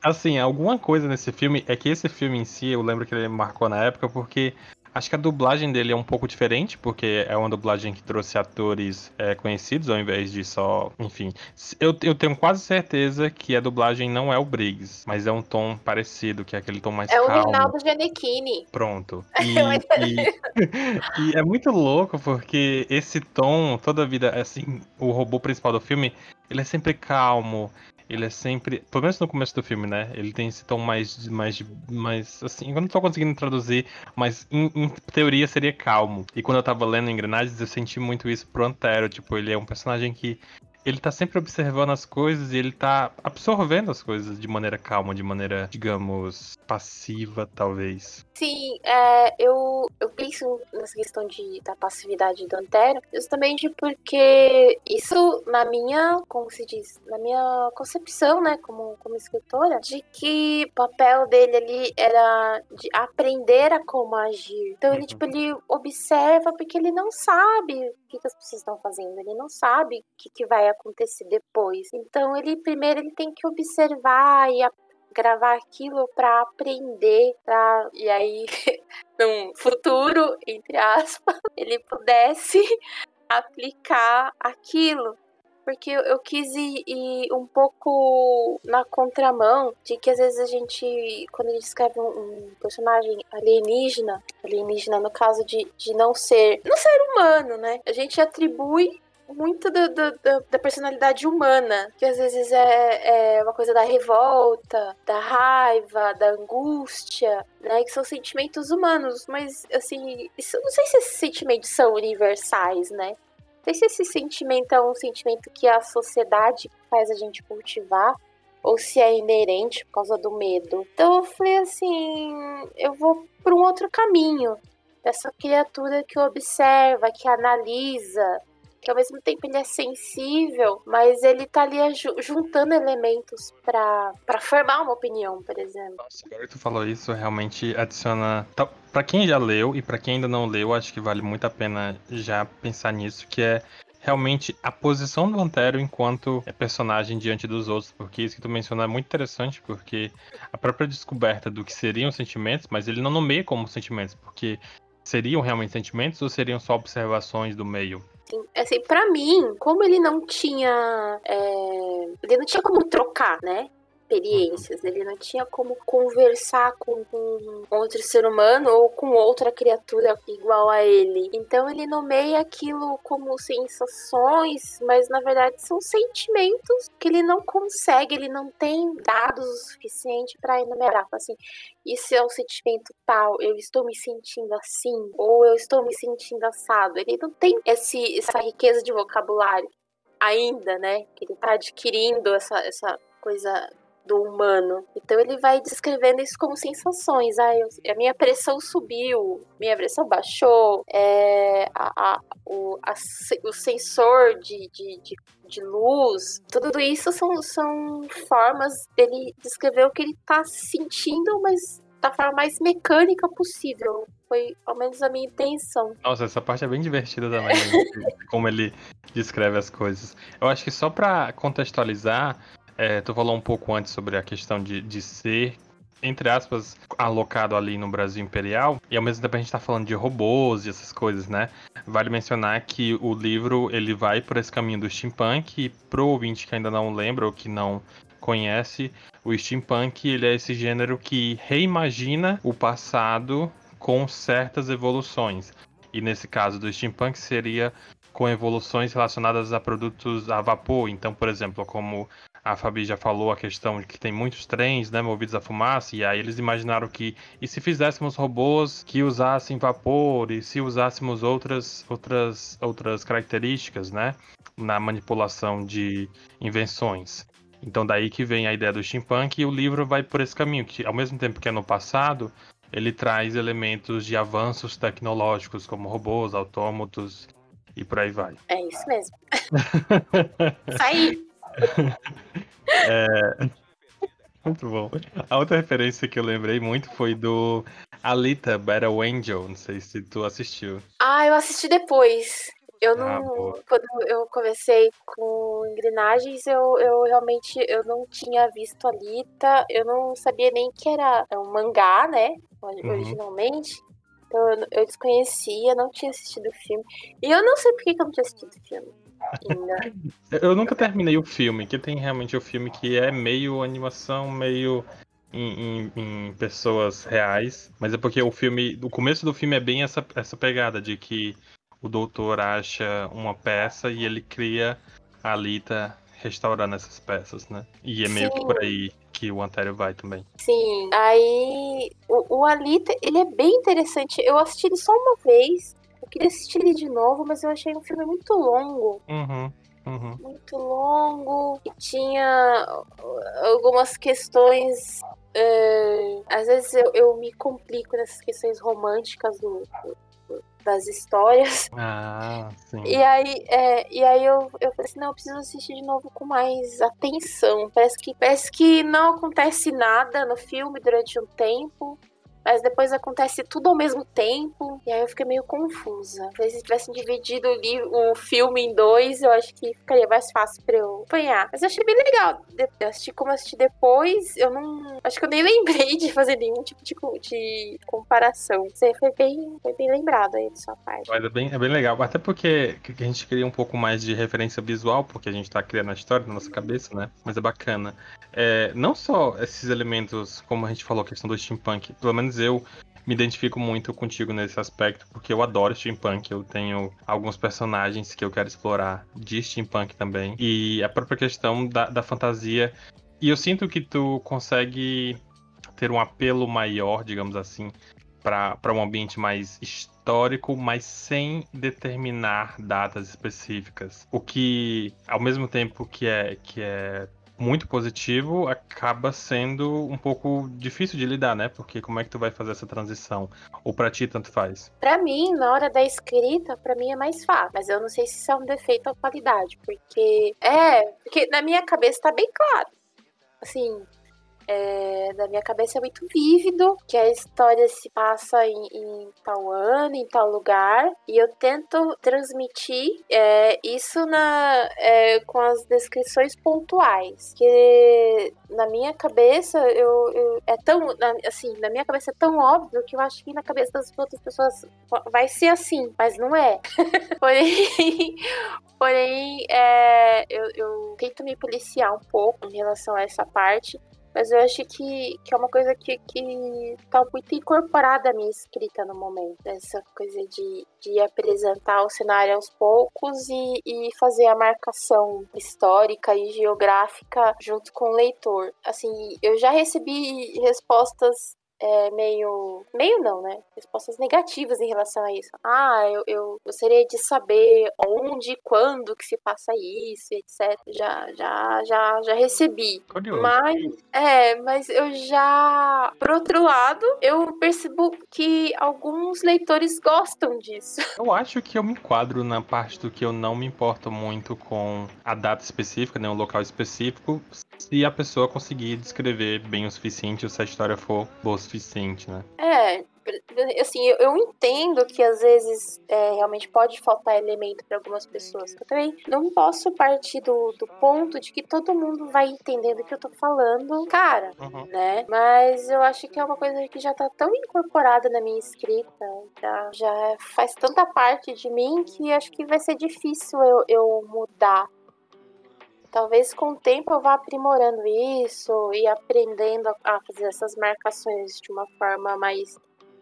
Assim, alguma coisa nesse filme é que esse filme em si, eu lembro que ele marcou na época porque Acho que a dublagem dele é um pouco diferente, porque é uma dublagem que trouxe atores é, conhecidos ao invés de só. Enfim. Eu, eu tenho quase certeza que a dublagem não é o Briggs, mas é um tom parecido, que é aquele tom mais é calmo. É o Rinaldo Giannichini. Pronto. E, e, e, é muito louco, porque esse tom, toda a vida, assim, o robô principal do filme, ele é sempre calmo, ele é sempre. Pelo menos no começo do filme, né? Ele tem esse tom mais. mais, mais assim, eu não tô conseguindo traduzir, mas em, em, teoria seria calmo. E quando eu tava lendo Engrenagens, eu senti muito isso pro Antero. Tipo, ele é um personagem que ele tá sempre observando as coisas e ele tá absorvendo as coisas de maneira calma, de maneira, digamos, passiva, talvez. Sim, é, eu, eu penso nessa questão de, da passividade do Antero justamente porque isso, na minha, como se diz, na minha concepção, né, como, como escritora, de que o papel dele ali era de aprender a como agir. Então ele, uhum. tipo, ele observa porque ele não sabe que, que as pessoas estão fazendo, ele não sabe o que, que vai acontecer depois. Então ele primeiro ele tem que observar e gravar aquilo para aprender, pra, e aí num futuro, entre aspas, ele pudesse aplicar aquilo. Porque eu, quis ir, ir, um pouco na contramão de que às vezes a gente, quando a gente escreve um, um personagem alienígena, alienígena no caso de, de não ser, não ser humano, né? A gente atribui muito do, do, do, da personalidade humana, que às vezes é, é, uma coisa da revolta, da raiva, da angústia, né? Que são sentimentos humanos, mas assim, isso, não sei se esses sentimentos são universais, né? Sei se esse sentimento é um sentimento que a sociedade faz a gente cultivar, ou se é inerente por causa do medo. Então eu falei assim, eu vou por um outro caminho dessa criatura que observa, que analisa, que ao mesmo tempo ele é sensível, mas ele tá ali juntando elementos para formar uma opinião, por exemplo. Nossa, agora que tu falou isso, realmente adiciona. Tá, para quem já leu e para quem ainda não leu, acho que vale muito a pena já pensar nisso, que é realmente a posição do Antero enquanto personagem diante dos outros, porque isso que tu mencionou é muito interessante, porque a própria descoberta do que seriam sentimentos, mas ele não nomeia como sentimentos, porque seriam realmente sentimentos ou seriam só observações do meio? Assim, assim para mim, como ele não tinha, é... ele não tinha como trocar, né? Experiências, ele não tinha como conversar com, com outro ser humano ou com outra criatura igual a ele. Então ele nomeia aquilo como sensações, mas na verdade são sentimentos que ele não consegue, ele não tem dados o suficiente para enumerar. Assim, isso é um sentimento tal, eu estou me sentindo assim, ou eu estou me sentindo assado. Ele não tem esse, essa riqueza de vocabulário ainda, né? Que ele está adquirindo essa, essa coisa do humano. Então ele vai descrevendo isso como sensações. Ah, eu, a minha pressão subiu, minha pressão baixou, é, a, a, o, a, o sensor de, de, de, de, luz, tudo isso são, são formas dele descrever o que ele está sentindo, mas da forma mais mecânica possível. Foi ao menos a minha intenção. Nossa, essa parte é bem divertida também, né? como ele descreve as coisas. Eu acho que só para contextualizar, é, tu falou um pouco antes sobre a questão de, de ser entre aspas, alocado ali no Brasil Imperial, e ao mesmo tempo a gente está falando de robôs e essas coisas, né? Vale mencionar que o livro ele vai por esse caminho do steampunk, e pro ouvinte que ainda não lembra ou que não conhece, o steampunk ele é esse gênero que reimagina o passado com certas evoluções. E nesse caso do steampunk seria com evoluções relacionadas a produtos a vapor. Então, por exemplo, como a Fabi já falou a questão de que tem muitos trens, né, movidos a fumaça, e aí eles imaginaram que e se fizéssemos robôs que usassem vapor e se usássemos outras outras outras características, né, na manipulação de invenções. Então daí que vem a ideia do steampunk e o livro vai por esse caminho, que ao mesmo tempo que é no passado, ele traz elementos de avanços tecnológicos como robôs, autômatos e por aí vai. É isso mesmo. aí. é... Muito bom. A outra referência que eu lembrei muito foi do Alita Battle Angel. Não sei se tu assistiu. Ah, eu assisti depois. Eu não. Ah, quando eu comecei com engrenagens, eu, eu realmente eu não tinha visto Alita. Eu não sabia nem que era um mangá, né? Uhum. Originalmente. Uhum. Então eu, eu desconhecia, não tinha assistido o filme. E eu não sei por que, que eu não tinha assistido o filme. Eu nunca terminei o filme, que tem realmente o filme que é meio animação, meio em, em, em, pessoas reais. Mas é porque o filme. O começo do filme é bem essa, essa pegada de que o doutor acha uma peça e ele cria a Alita restaurando essas peças, né? E é meio Sim. que por aí que o Antério vai também. Sim, aí o, o Alita, ele é bem interessante. Eu assisti ele só uma vez queria assistir ele de novo, mas eu achei um filme muito longo. Uhum. Uhum. Muito longo. E tinha algumas questões. Uh, às vezes eu, eu, me complico nessas questões românticas do, do, das histórias. Ah, sim. E aí, é, e aí eu, eu falei assim, não, eu preciso assistir de novo com mais atenção. Parece que, parece que não acontece nada no filme durante um tempo mas depois acontece tudo ao mesmo tempo, e aí eu fiquei meio confusa. Se tivessem dividido o, o filme em dois, eu acho que ficaria mais fácil pra eu apanhar. Mas eu achei bem legal. Eu assisti como assisti depois, eu não. Acho que eu nem lembrei de fazer nenhum tipo de, de comparação. Você foi bem, foi bem lembrado aí de sua parte. Mas é bem, é bem legal, até porque a gente queria um pouco mais de referência visual, porque a gente tá criando a história na nossa cabeça, né? Mas é bacana. É, não só esses elementos, como a gente falou, a questão do steampunk, pelo menos menos eu me identifico muito contigo nesse aspecto, porque eu adoro steampunk. Eu tenho alguns personagens que eu quero explorar de steampunk também. E a própria questão da, da fantasia. E eu sinto que tu consegue ter um apelo maior, digamos assim, para um ambiente mais histórico, mas sem determinar datas específicas. O que, ao mesmo tempo que é, que é muito positivo, acaba sendo um pouco difícil de lidar, né? Porque como é que tu vai fazer essa transição? Ou para ti tanto faz? Para mim, na hora da escrita, para mim é mais fácil, mas eu não sei se isso é um defeito ou qualidade, porque é, porque na minha cabeça tá bem claro. Assim, é, da minha cabeça é muito vívido, que a história se passa em, em tal ano, em tal lugar, e eu tento transmitir é, isso na, é, com as descrições pontuais, que na minha cabeça eu, eu, é tão assim, na minha cabeça é tão óbvio que eu acho que na cabeça das outras pessoas vai ser assim, mas não é. porém, porém é, eu, eu tento me policiar um pouco em relação a essa parte mas eu acho que, que é uma coisa que, que tá muito incorporada à minha escrita no momento. Essa coisa de, de apresentar o cenário aos poucos e, e fazer a marcação histórica e geográfica junto com o leitor. Assim, eu já recebi respostas é, meio. Meio não, né? Respostas negativas em relação a isso. Ah, eu, eu gostaria de saber onde, quando que se passa isso, etc. Já, já, já, já recebi. Curioso. Mas, é, mas eu já. Por outro lado, eu percebo que alguns leitores gostam disso. Eu acho que eu me enquadro na parte do que eu não me importo muito com a data específica, né? O local específico, se a pessoa conseguir descrever bem o suficiente, ou se a história for boa suficiente, né? É, assim, eu, eu entendo que às vezes é, realmente pode faltar elemento para algumas pessoas. Eu também não posso partir do, do ponto de que todo mundo vai entendendo o que eu tô falando, cara, Uhum. né? Mas eu acho que é uma coisa que já tá tão incorporada na minha escrita, já, já faz tanta parte de mim que acho que vai ser difícil eu, eu mudar. Talvez com o tempo eu vá aprimorando isso e aprendendo a, fazer essas marcações de uma forma mais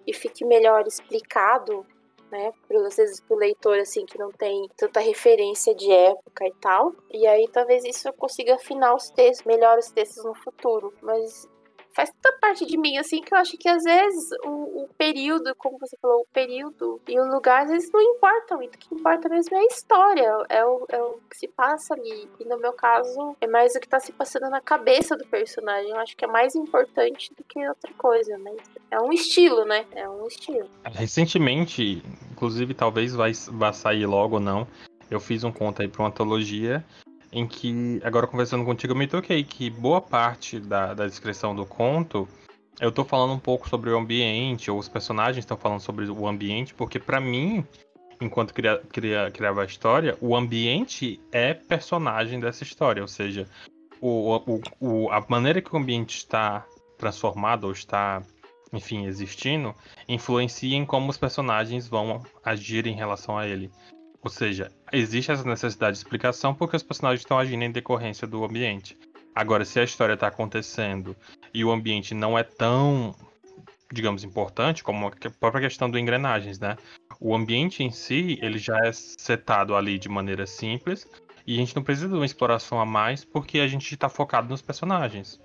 e fique melhor explicado, né? Pro, às vezes pro leitor assim que não tem tanta referência de época e tal. E aí talvez isso eu consiga afinar os textos, melhor os textos no futuro. Mas faz tanta parte de mim assim que eu acho que às vezes o, o período, como você falou, o período e o lugar às vezes não importam. muito. O que importa mesmo é a história, é o, é o que se passa ali. E no meu caso, é mais o que tá se passando na cabeça do personagem. Eu acho que é mais importante do que outra coisa, mas é um estilo, né? É um estilo. Recentemente, inclusive talvez vai, vá sair logo ou não, eu fiz um conto aí pra uma antologia em que, agora conversando contigo, eu me toquei que boa parte da, da descrição do conto eu tô falando um pouco sobre o ambiente, ou os personagens estão falando sobre o ambiente, porque pra mim, enquanto cria, cria, criava a história, o ambiente é personagem dessa história, ou seja, o, o, o, a maneira que o ambiente está transformado ou está, enfim, existindo, influencia em como os personagens vão agir em relação a ele. Ou seja, existe essa necessidade de explicação porque os personagens estão agindo em decorrência do ambiente. Agora, se a história está acontecendo e o ambiente não é tão, digamos, importante como a própria questão do engrenagens, né? O ambiente em si, ele já é setado ali de maneira simples e a gente não precisa de uma exploração a mais porque a gente está focado nos personagens.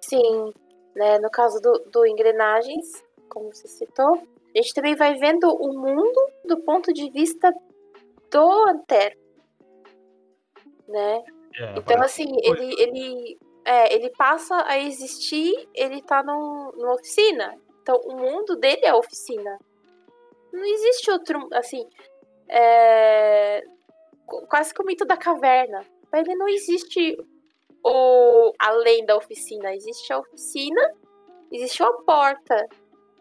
Sim, né? No caso do, do engrenagens, como você citou, a gente também vai vendo o mundo do ponto de vista do Antero, né? É, Então, assim, ele, ele, é, ele passa a existir, ele tá num, numa oficina. Então, o mundo dele é a oficina. Não existe outro, assim, é, qu- quase que o mito da caverna. Pra ele não existe o além da oficina. Existe a oficina, existe uma porta.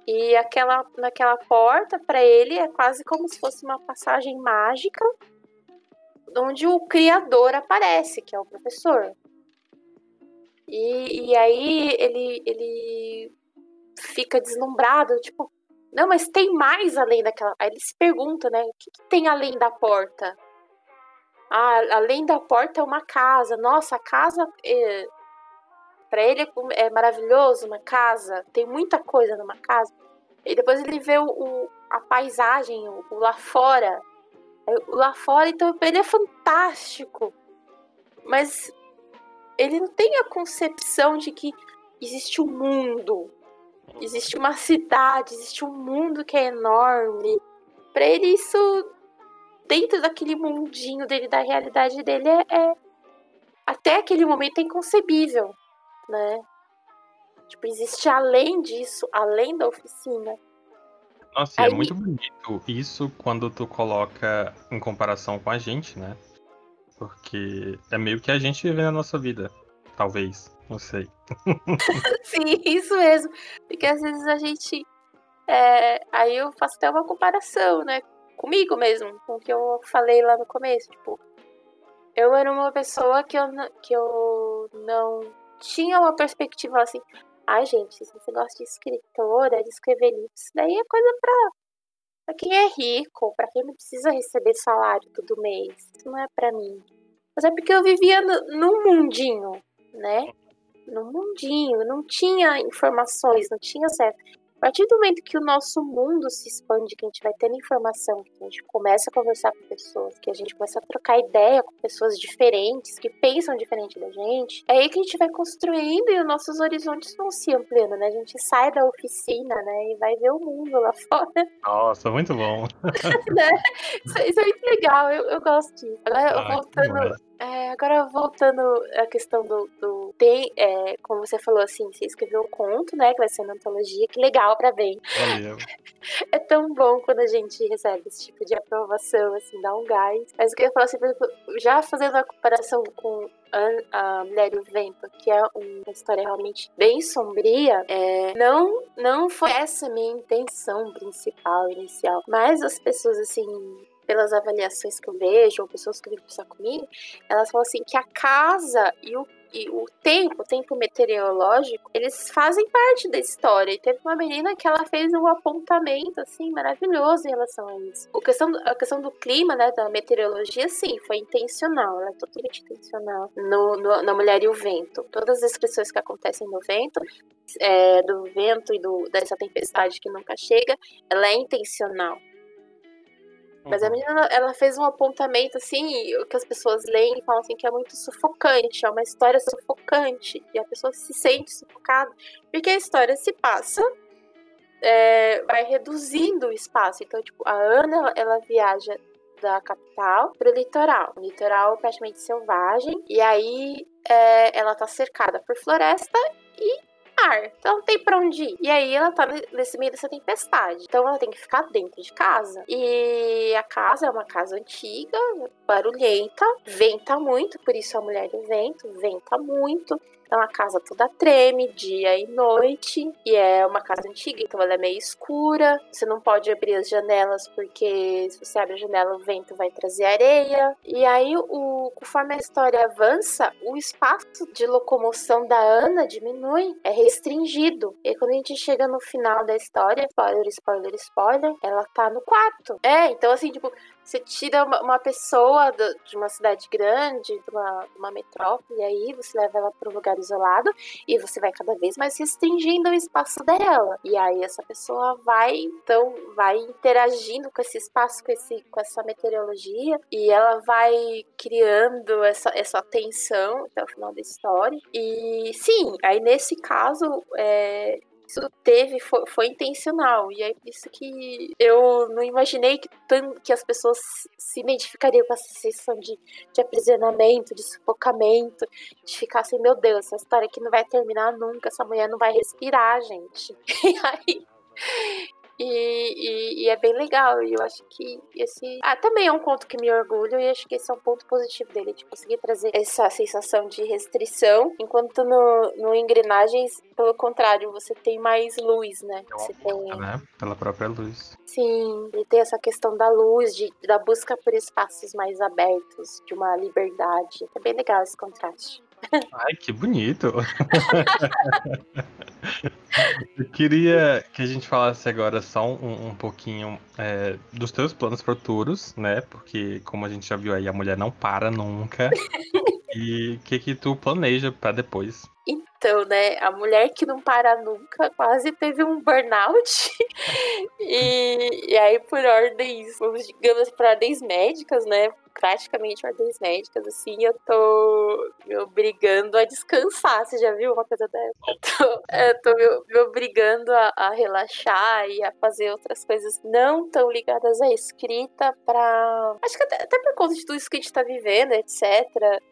E aquela, naquela porta, pra ele, é quase como se fosse uma passagem mágica onde o criador aparece, que é o professor. E, e aí ele, ele fica deslumbrado, tipo, não, mas tem mais além daquela. Aí ele se pergunta, né? O que, que tem além da porta? Ah, além da porta é uma casa. Nossa, a casa. É... Pra ele é maravilhoso uma casa. Tem muita coisa numa casa. E depois ele vê o, o- a paisagem, o, o lá fora. Aí, o Lá fora, então, pra ele é fantástico. Mas ele não tem a concepção de que existe um mundo, existe uma cidade, existe um mundo que é enorme. Pra ele, isso, dentro daquele mundinho dele, da realidade dele, é, é- até aquele momento é inconcebível, né? Tipo, existe além disso, além da oficina. Nossa, é Aí- muito bonito isso quando tu coloca em comparação com a gente, né? Porque é meio que a gente vivendo a nossa vida, talvez. Não sei. Sim, isso mesmo. Porque às vezes a gente. é, aí eu faço até uma comparação, né? Comigo mesmo, com o que eu falei lá no começo. Tipo, eu era uma pessoa que eu, que eu não tinha uma perspectiva assim. Ai, gente, se você gosta de escritora, de escrever livros, daí é coisa pra, pra quem é rico, pra quem não precisa receber salário todo mês. Isso não é pra mim. Mas é porque eu vivia no, num mundinho, né? no mundinho, não tinha informações, não tinha certo. A partir do momento que o nosso mundo se expande, que a gente vai tendo informação, que a gente começa a conversar com pessoas, que a gente começa a trocar ideia com pessoas diferentes, que pensam diferente da gente, é aí que a gente vai construindo e os nossos horizontes vão se ampliando, né? A gente sai da oficina, né? E vai ver o mundo lá fora. Nossa, muito bom. Isso, isso é muito legal, eu, eu gosto disso. Agora, Ah, voltando. É, agora voltando à questão do. do tem, é, como você falou assim, você escreveu um conto, né? Que vai ser na antologia, que legal pra. Valeu. É tão bom quando a gente recebe esse tipo de aprovação, assim, dá um gás. Mas o que eu ia falar assim, já fazendo a comparação com a, Mulher e o Vento, que é uma história realmente bem sombria, é, não, não foi essa a minha intenção principal, inicial. Mas as pessoas, assim, pelas avaliações que eu vejo, ou pessoas que vêm conversar comigo, elas falam assim que a casa e o, e o tempo, o tempo meteorológico, eles fazem parte da história. E teve uma menina que ela fez um apontamento, assim, maravilhoso em relação a isso. Questão, a questão do clima, né, da meteorologia, sim, foi intencional. Ela é totalmente intencional. No, no- na Mulher e o Vento. Todas as descrições que acontecem no vento, é, do vento e do, dessa tempestade que nunca chega, ela é intencional. Mas a Uhum. menina, ela fez um apontamento, assim, que as pessoas leem e falam assim, que é muito sufocante, é uma história sufocante, e a pessoa se sente sufocada, porque a história se passa, é, vai reduzindo o espaço. Então, tipo, a Ana, ela, ela viaja da capital pro litoral, um litoral praticamente selvagem, e aí é, ela tá cercada por floresta e mar. Então não tem pra onde ir. E aí ela tá ne- nesse meio dessa tempestade. Então ela tem que ficar dentro de casa. E a casa é uma casa antiga, barulhenta, venta muito, por isso a mulher do vento, venta muito. Então a casa toda treme, dia e noite. E é uma casa antiga, então ela é meio escura. Você não pode abrir as janelas, porque se você abre a janela, o vento vai trazer areia. E aí, o, conforme a história avança, o espaço de locomoção da Ana diminui, é restringido. E quando a gente chega no final da história, spoiler, spoiler, spoiler, ela tá no quarto. É, então assim, tipo, você tira uma, uma pessoa do- de uma cidade grande, de uma, uma metrópole, e aí você leva ela para um lugar isolado e você vai cada vez mais restringindo o espaço dela. E aí essa pessoa vai, então, vai interagindo com esse espaço, com, esse, com essa meteorologia, e ela vai criando essa, essa tensão até o final da história. E sim, aí nesse caso, é, isso teve, foi, foi intencional. E é isso que eu não imaginei que, que as pessoas se identificariam com essa sensação de, de aprisionamento, de sufocamento, de ficar assim, meu Deus, essa história aqui não vai terminar nunca, essa mulher não vai respirar, gente. E aí. E, e- e é bem legal, e eu acho que esse. Ah, também é um conto que me orgulho, e acho que esse é um ponto positivo dele, de conseguir trazer essa sensação de restrição, enquanto no, no Engrenagens, pelo contrário, você tem mais luz, né? É Você tem. né? Pela própria luz. Sim, ele tem essa questão da luz, de, da busca por espaços mais abertos, de uma liberdade. É bem legal esse contraste. Ai, que bonito! Eu queria que a gente falasse agora só um, um pouquinho é, dos teus planos futuros, né? Porque, como a gente já viu aí, a mulher não para nunca. E o que que tu planeja pra depois? Então, né, a mulher que não para nunca quase teve um burnout. e, e aí, por ordens, vamos, digamos, por ordens médicas, né? Praticamente ordens médicas, assim, eu tô me obrigando a descansar. Você já viu uma coisa dessa? Eu tô, eu tô me, me obrigando a, a relaxar e a fazer outras coisas não tão ligadas à escrita pra. Acho que até, até por conta de tudo isso que a gente tá vivendo, etc.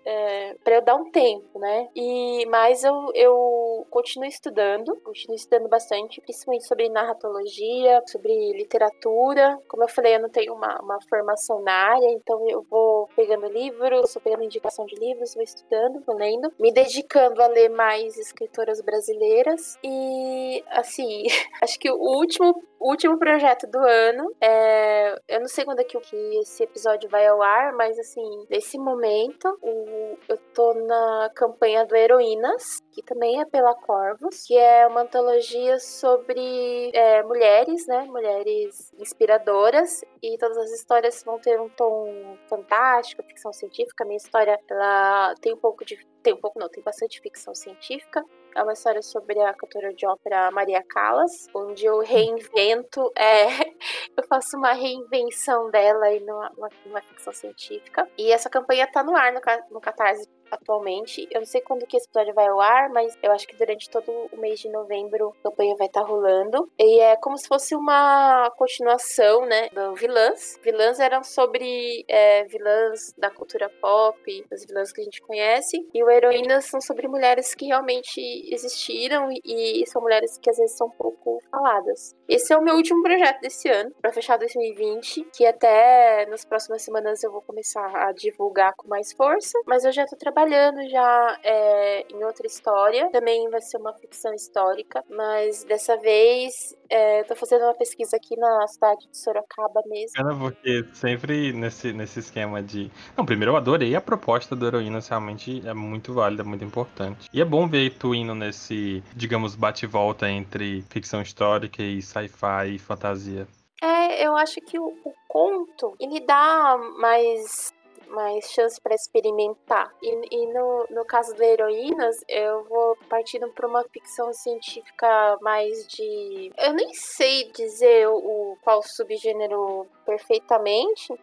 É, pra eu dar um tempo, né? E, mas eu, eu continuo estudando, continuo estudando bastante, principalmente sobre narratologia, sobre literatura. Como eu falei, eu não tenho uma, uma formação na área, então eu vou pegando livros, vou pegando indicação de livros, vou estudando, vou lendo, me dedicando a ler mais escritoras brasileiras e, assim, acho que o último último projeto do ano. É, eu não sei quando é que, esse episódio vai ao ar, mas assim, nesse momento, o, eu tô na campanha do Heroínas, que também é pela Corvus, que é uma antologia sobre é, mulheres, né? Mulheres inspiradoras. E todas as histórias vão ter um tom fantástico, ficção científica. Minha história, ela tem um pouco de. Tem um pouco, não, tem bastante ficção científica. É uma história sobre a cantora de ópera Maria Callas, onde eu reinvento, é, eu faço uma reinvenção dela aí numa, numa, ficção científica. E essa campanha tá no ar no, no Catarse atualmente. Eu não sei quando que esse episódio vai ao ar, mas eu acho que durante todo o mês de novembro a campanha vai estar tá rolando. E é como se fosse uma continuação, né, do Vilãs. Vilãs eram sobre é, vilãs da cultura pop, as vilãs que a gente conhece. E o Heroínas são sobre mulheres que realmente existiram e, são mulheres que às vezes são pouco faladas. Esse é o meu último projeto desse ano, para fechar 2020, que até nas próximas semanas eu vou começar a divulgar com mais força, mas eu já tô trabalhando trabalhando já é, em outra história, também vai ser uma ficção histórica, mas dessa vez é, tô fazendo uma pesquisa aqui na cidade de Sorocaba mesmo. Cara, porque sempre nesse, nesse esquema de. Não, primeiro eu adorei a proposta do Heroínas, realmente é muito válida, muito importante. E é bom ver tu indo nesse, digamos, bate-volta entre ficção histórica e sci-fi e fantasia. É, eu acho que o, o conto, ele dá mais mais chance para experimentar. E, e, no, no caso do Heroínas, eu vou partindo para uma ficção científica mais de. Eu nem sei dizer o, qual subgênero perfeitamente,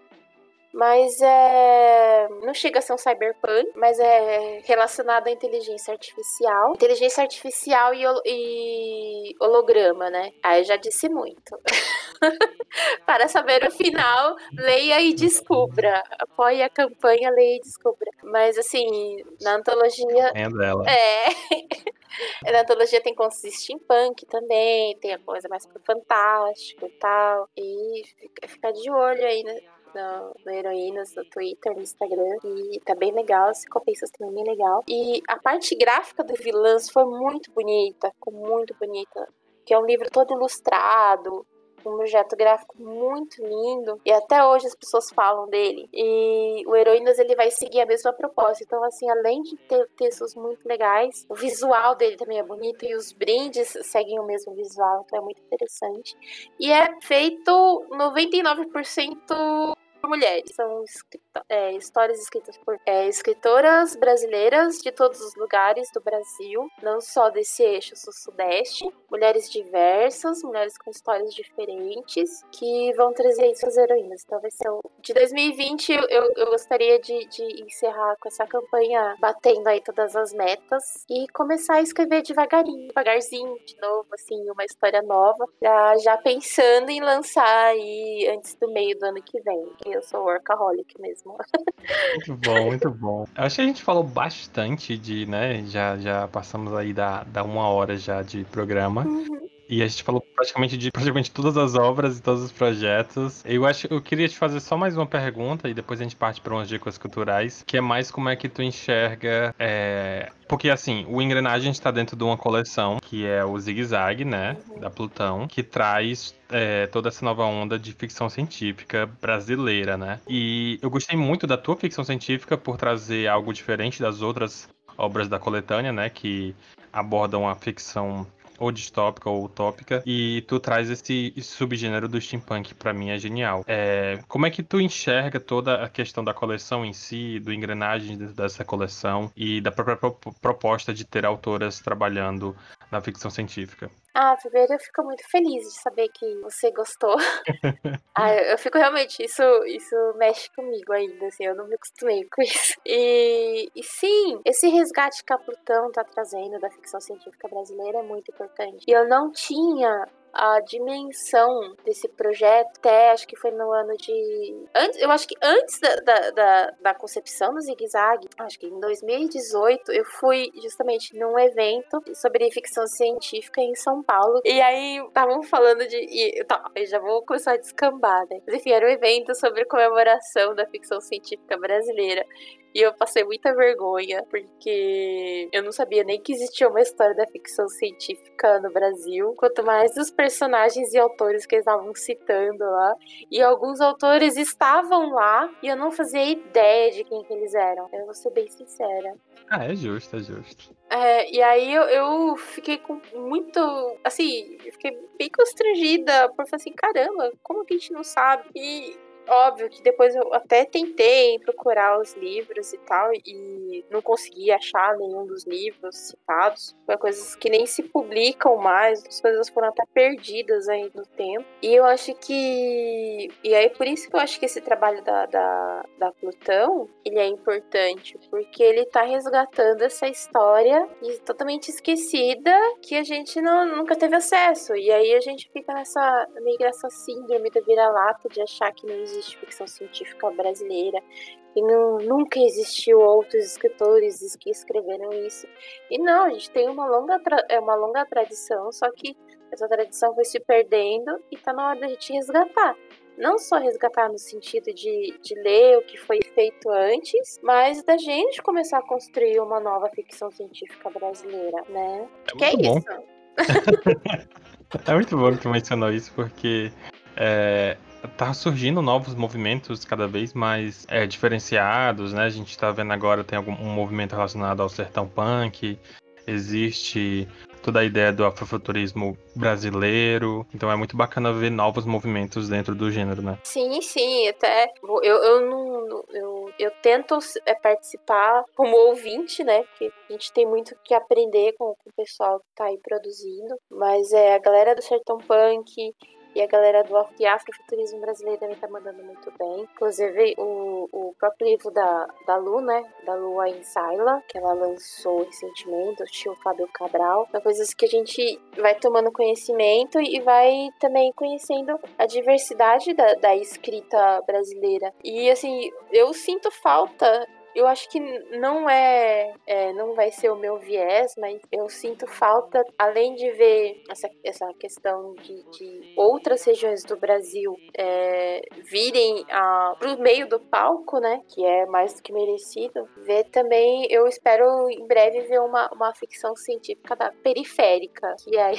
mas é. Não chega a ser um cyberpunk, mas é relacionado à inteligência artificial. Inteligência artificial e, e holograma, né? Aí eu já disse muito. Para saber o final, leia e descubra. Apoie a campanha, leia e descubra. Mas assim, na antologia. É. É. na antologia tem contos de steampunk também, tem a coisa mais pro fantástico e tal. E fica de olho aí, né? No, no Heroínas, no Twitter, no Instagram. E tá bem legal, as recompensas também bem legal. E a parte gráfica do Vilãs foi muito bonita, ficou muito bonita. Que é um livro todo ilustrado, um projeto gráfico muito lindo e até hoje as pessoas falam dele. E o Heroínas ele vai seguir a mesma proposta. Então, assim, além de ter textos muito legais, o visual dele também é bonito e os brindes seguem o mesmo visual, então é muito interessante. E é feito 99% mulheres. São é, histórias escritas por é, escritoras brasileiras de todos os lugares do Brasil, não só desse eixo sul-sudeste. Mulheres diversas, mulheres com histórias diferentes, que vão trazer suas heroínas. Então vai ser o... De 2020, eu, eu gostaria de, de encerrar com essa campanha batendo aí todas as metas e começar a escrever devagarinho, devagarzinho, de novo, assim, uma história nova, já, já pensando em lançar aí antes do meio do ano que vem, que eu sou workaholic mesmo. Muito bom, muito bom. Acho que a gente falou bastante de, né? Já, já passamos aí da, da uma hora já de programa. Uhum. E a gente falou praticamente de praticamente todas as obras e todos os projetos. Eu acho eu queria te fazer só mais uma pergunta e depois a gente parte para umas dicas culturais, que é mais como é que tu enxerga. É... Porque assim, o Engrenagem está dentro de uma coleção que é o Zig Zag, né? Da Plutão, que traz é, toda essa nova onda de ficção científica brasileira, né? E eu gostei muito da tua ficção científica por trazer algo diferente das outras obras da coletânea, né? Que abordam a ficção ou distópica ou utópica, e tu traz esse, subgênero do steampunk, para mim é genial. É, como é que tu enxerga toda a questão da coleção em si, do engrenagem dessa coleção e da própria proposta de ter autoras trabalhando na ficção científica? Ah, primeiro eu fico muito feliz de saber que você gostou. ah, eu fico realmente, isso, isso mexe comigo ainda, assim, eu não me acostumei com isso. E, e sim, esse resgate que a Plutão tá trazendo da ficção científica brasileira é muito importante. E eu não tinha a dimensão desse projeto até acho que foi no ano de. Antes, eu acho que antes da, da, da, da concepção do Zig Zag, acho que em 2018, eu fui justamente num evento sobre ficção científica em São Paulo. E aí estavam falando de. E, tá, eu já vou começar a descambar, né? Mas enfim, era um evento sobre comemoração da ficção científica brasileira. E eu passei muita vergonha, porque eu não sabia nem que existia uma história da ficção científica no Brasil. Quanto mais os personagens e autores que eles estavam citando lá. E alguns autores estavam lá e eu não fazia ideia de quem que eles eram. Eu vou ser bem sincera. Ah, é justo, é justo. É, e aí eu, eu, fiquei com muito. Assim, fiquei bem constrangida por falar assim: caramba, como que a gente não sabe? E Óbvio que depois eu até tentei procurar os livros e tal, e não consegui achar nenhum dos livros citados. Foi coisas que nem se publicam mais, as coisas foram até perdidas aí no tempo. E eu acho que. E aí, por isso que eu acho que esse trabalho da, da, da Plutão ele é importante, porque ele tá resgatando essa história totalmente esquecida que a gente não, nunca teve acesso. E aí a gente fica nessa meio nessa síndrome da vira-lata de achar que não existe existe ficção científica brasileira e não, nunca existiu outros escritores que escreveram isso. E não, a gente tem uma longa, é uma longa tradição, só que essa tradição foi se perdendo e está na hora da gente resgatar. Não só resgatar no sentido de, de ler o que foi feito antes, mas da gente começar a construir uma nova ficção científica brasileira, né? É que é bom. isso. é muito bom que tu mencionou isso, porque é, tá surgindo novos movimentos cada vez mais é, diferenciados, né? A gente está vendo agora tem algum um movimento relacionado ao sertão punk, existe toda a ideia do afrofuturismo brasileiro, então é muito bacana ver novos movimentos dentro do gênero, né? Sim, sim, até eu, eu não eu, eu tento é, participar como ouvinte, né? Porque a gente tem muito que aprender com, com o pessoal que tá aí produzindo, mas é a galera do sertão punk e a galera do Afrofuturismo brasileiro também tá mandando muito bem. Inclusive, o, o próprio livro da, da Lu, né? Da Lu Ainsaila, que ela lançou recentemente, o tio Fábio Cabral. São coisas que a gente vai tomando conhecimento e vai também conhecendo a diversidade da, da escrita brasileira. E, assim, eu sinto falta eu acho que não é, é, não vai ser o meu viés, mas eu sinto falta, além de ver essa, essa questão de, de outras regiões do Brasil é, virem para o meio do palco, né, que é mais do que merecido, ver também, eu espero em breve ver uma, uma ficção científica da periférica, que aí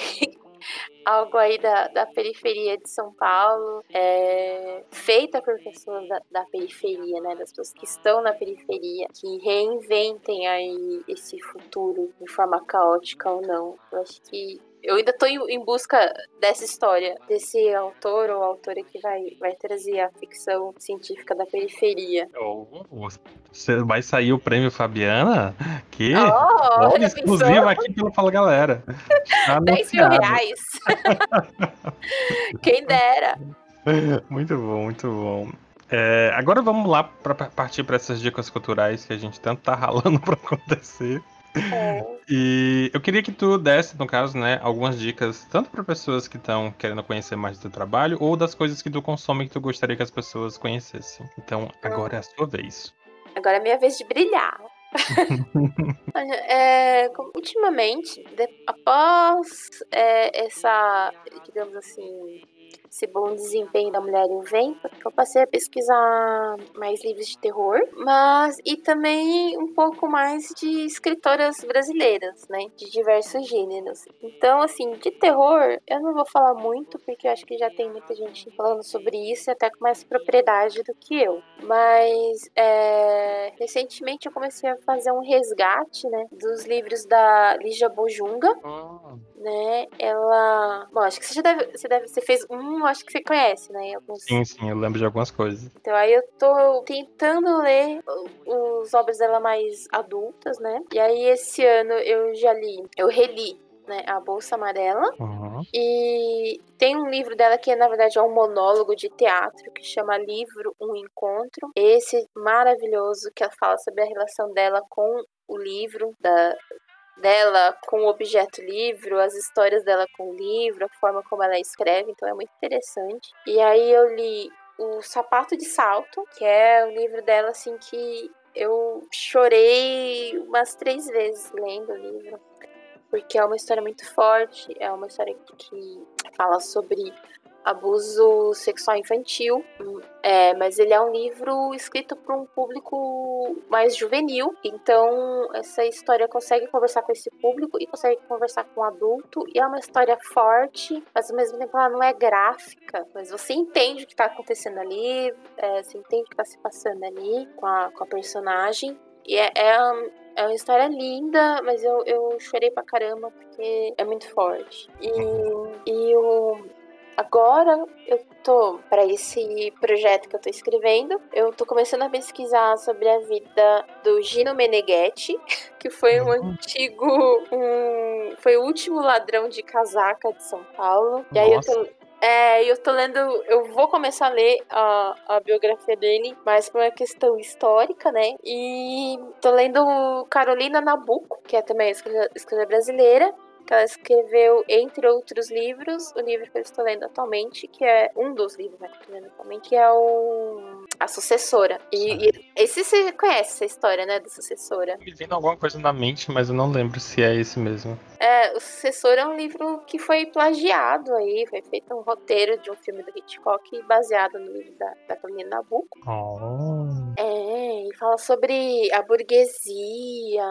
algo aí da, da periferia de São Paulo, é, feita por pessoas da, da, periferia, né, das pessoas que estão na periferia, que reinventem aí esse futuro de forma caótica ou não. Eu acho que eu ainda estou em busca dessa história, desse autor ou autora que vai, vai trazer a ficção científica da periferia. Você vai sair o prêmio Fabiana? Que oh, Olha, exclusivo aqui pelo Fala Galera. 10 mil reais. Quem dera. Muito bom, muito bom. É, agora vamos lá para partir para essas dicas culturais que a gente tanto tá ralando para acontecer. É. E eu queria que tu desse, no caso, né, algumas dicas, tanto para pessoas que estão querendo conhecer mais do teu trabalho, ou das coisas que tu consome que tu gostaria que as pessoas conhecessem. Então, agora é a sua vez. Agora é minha vez de brilhar. é, ultimamente, após é, essa, digamos assim, esse bom desempenho da mulher em vento, eu passei a pesquisar mais livros de terror, mas e também um pouco mais de escritoras brasileiras, né, de diversos gêneros. Então, assim, de terror, eu não vou falar muito porque eu acho que já tem muita gente falando sobre isso, até com mais propriedade do que eu. Mas é, recentemente eu comecei a fazer um resgate, né, dos livros da Lígia Bojunga. Oh né? Ela. Bom, acho que você já deve. Você, deve, você fez um, acho que você conhece, né? Alguns... Sim, sim, eu lembro de algumas coisas. Então aí eu tô tentando ler os obras dela mais adultas, né? E aí esse ano eu já li, eu reli né, a Bolsa Amarela. Uhum. E tem um livro dela que, na verdade, é um monólogo de teatro que chama Livro Um Encontro. Esse maravilhoso que ela fala sobre a relação dela com o livro, da, dela com o objeto livro, as histórias dela com o livro, a forma como ela escreve, então é muito interessante. E aí eu li O Sapato de Salto, que é o livro dela assim que eu chorei umas três vezes lendo o livro. porque é uma história muito forte, é uma história que fala sobre abuso sexual infantil, é, mas ele é um livro escrito para um público mais juvenil, então essa história consegue conversar com esse público e consegue conversar com o adulto, e é uma história forte, mas ao mesmo tempo ela não é gráfica, mas você entende o que está acontecendo ali, é, você entende o que está se passando ali com a, com a personagem, e é, é, é uma história linda, mas eu, eu chorei pra caramba porque é muito forte. E, e o, agora eu tô para esse projeto que eu tô escrevendo, eu tô começando a pesquisar sobre a vida do Gino Meneghetti, que foi um uhum. antigo um, foi o último ladrão de casaca de São Paulo. E aí eu tô é, eu tô lendo, eu vou começar a ler a, a biografia dele, mais por uma questão histórica, né? E tô lendo Carolina Nabuco, que é também escritora brasileira, que ela escreveu, entre outros livros, o livro que eu estou lendo atualmente, que é um dos livros né, que eu estou lendo atualmente, que é o A Sucessora. E, e esse você conhece essa história, né, da Sucessora? Me vindo alguma coisa na mente, mas eu não lembro se é esse mesmo. É, o Sucessor é um livro que foi plagiado aí, foi feito um roteiro de um filme do Hitchcock baseado no livro da, da Carolina Nabucco. Oh. É, e fala sobre a burguesia,